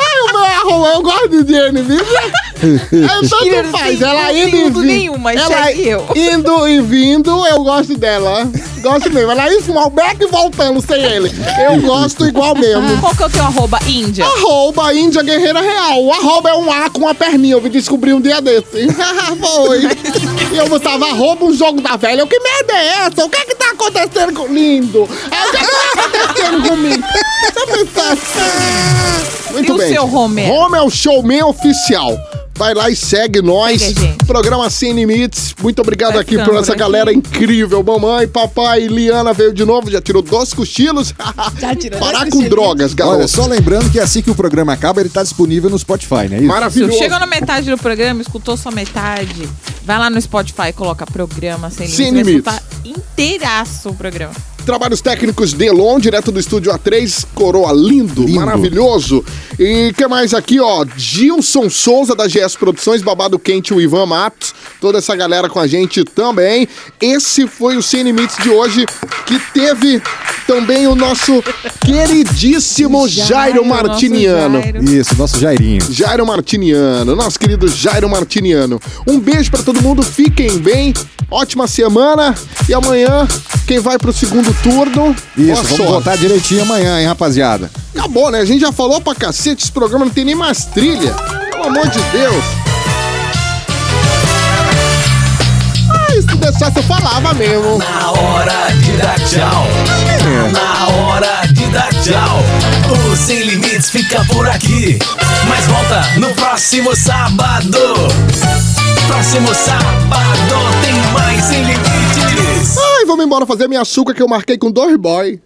Ai, o meu arroba, eu gosto de Jenny? Eu tanto faz, ela indo e vindo. nenhum, mas ela segue eu. indo e vindo, eu gosto dela. Gosto mesmo. Ela o beck e voltando sem ele. Eu gosto igual mesmo. Qual que é o teu arroba? Índia. Arroba Índia Guerreira Real. O arroba é um A com uma perninha. Eu me descobri um dia desse. Foi. E eu botava arroba um jogo da velha. Eu, que merda é essa? O que é que tá acontecendo com lindo? É, o que é que tá acontecendo comigo? Eu pensar. Muito E o bem. seu Homer? Homer é o showman oficial. Vai lá e segue nós. Segue. Programa Sem Limites. Muito obrigado Vai aqui por por essa aqui. galera incrível. Mamãe, papai, Liana veio de novo, já tirou dois cochilos. Já tirou Parar dois com cochilinhos. drogas, garoto. Olha, só lembrando que assim que o programa acaba, ele tá disponível no Spotify, né? Isso? Maravilhoso. Chegou na metade do programa, escutou só metade. Vai lá no Spotify, coloca programa sem Sem limites. Vai limites. inteiraço o programa. Trabalhos técnicos de Elon, direto do estúdio A3, coroa lindo, Lindo. maravilhoso. E que mais aqui, ó? Gilson Souza da GS Produções, Babado Quente, o Ivan Matos, toda essa galera com a gente também. Esse foi o Sem Limites de hoje, que teve também o nosso queridíssimo Jairo, nosso Martiniano. Jairo. Isso, nosso Jairinho. Jairo Martiniano, nosso querido Jairo Martiniano. Um beijo pra todo mundo, fiquem bem, ótima semana e amanhã quem vai pro segundo turno. Isso, boa vamos sorte. voltar direitinho amanhã, hein, rapaziada. Acabou, né? A gente já falou pra cacete, esse programa não tem nem mais trilha. Pelo amor de Deus. Ah, se deixasse eu falava mesmo. Na hora de dar tchau. Na hora de dar tchau. O Sem Limites fica por aqui. Mas volta no próximo sábado. Próximo sábado tem mais Sem Limites. Vamos embora fazer minha açúcar que eu marquei com dois boy.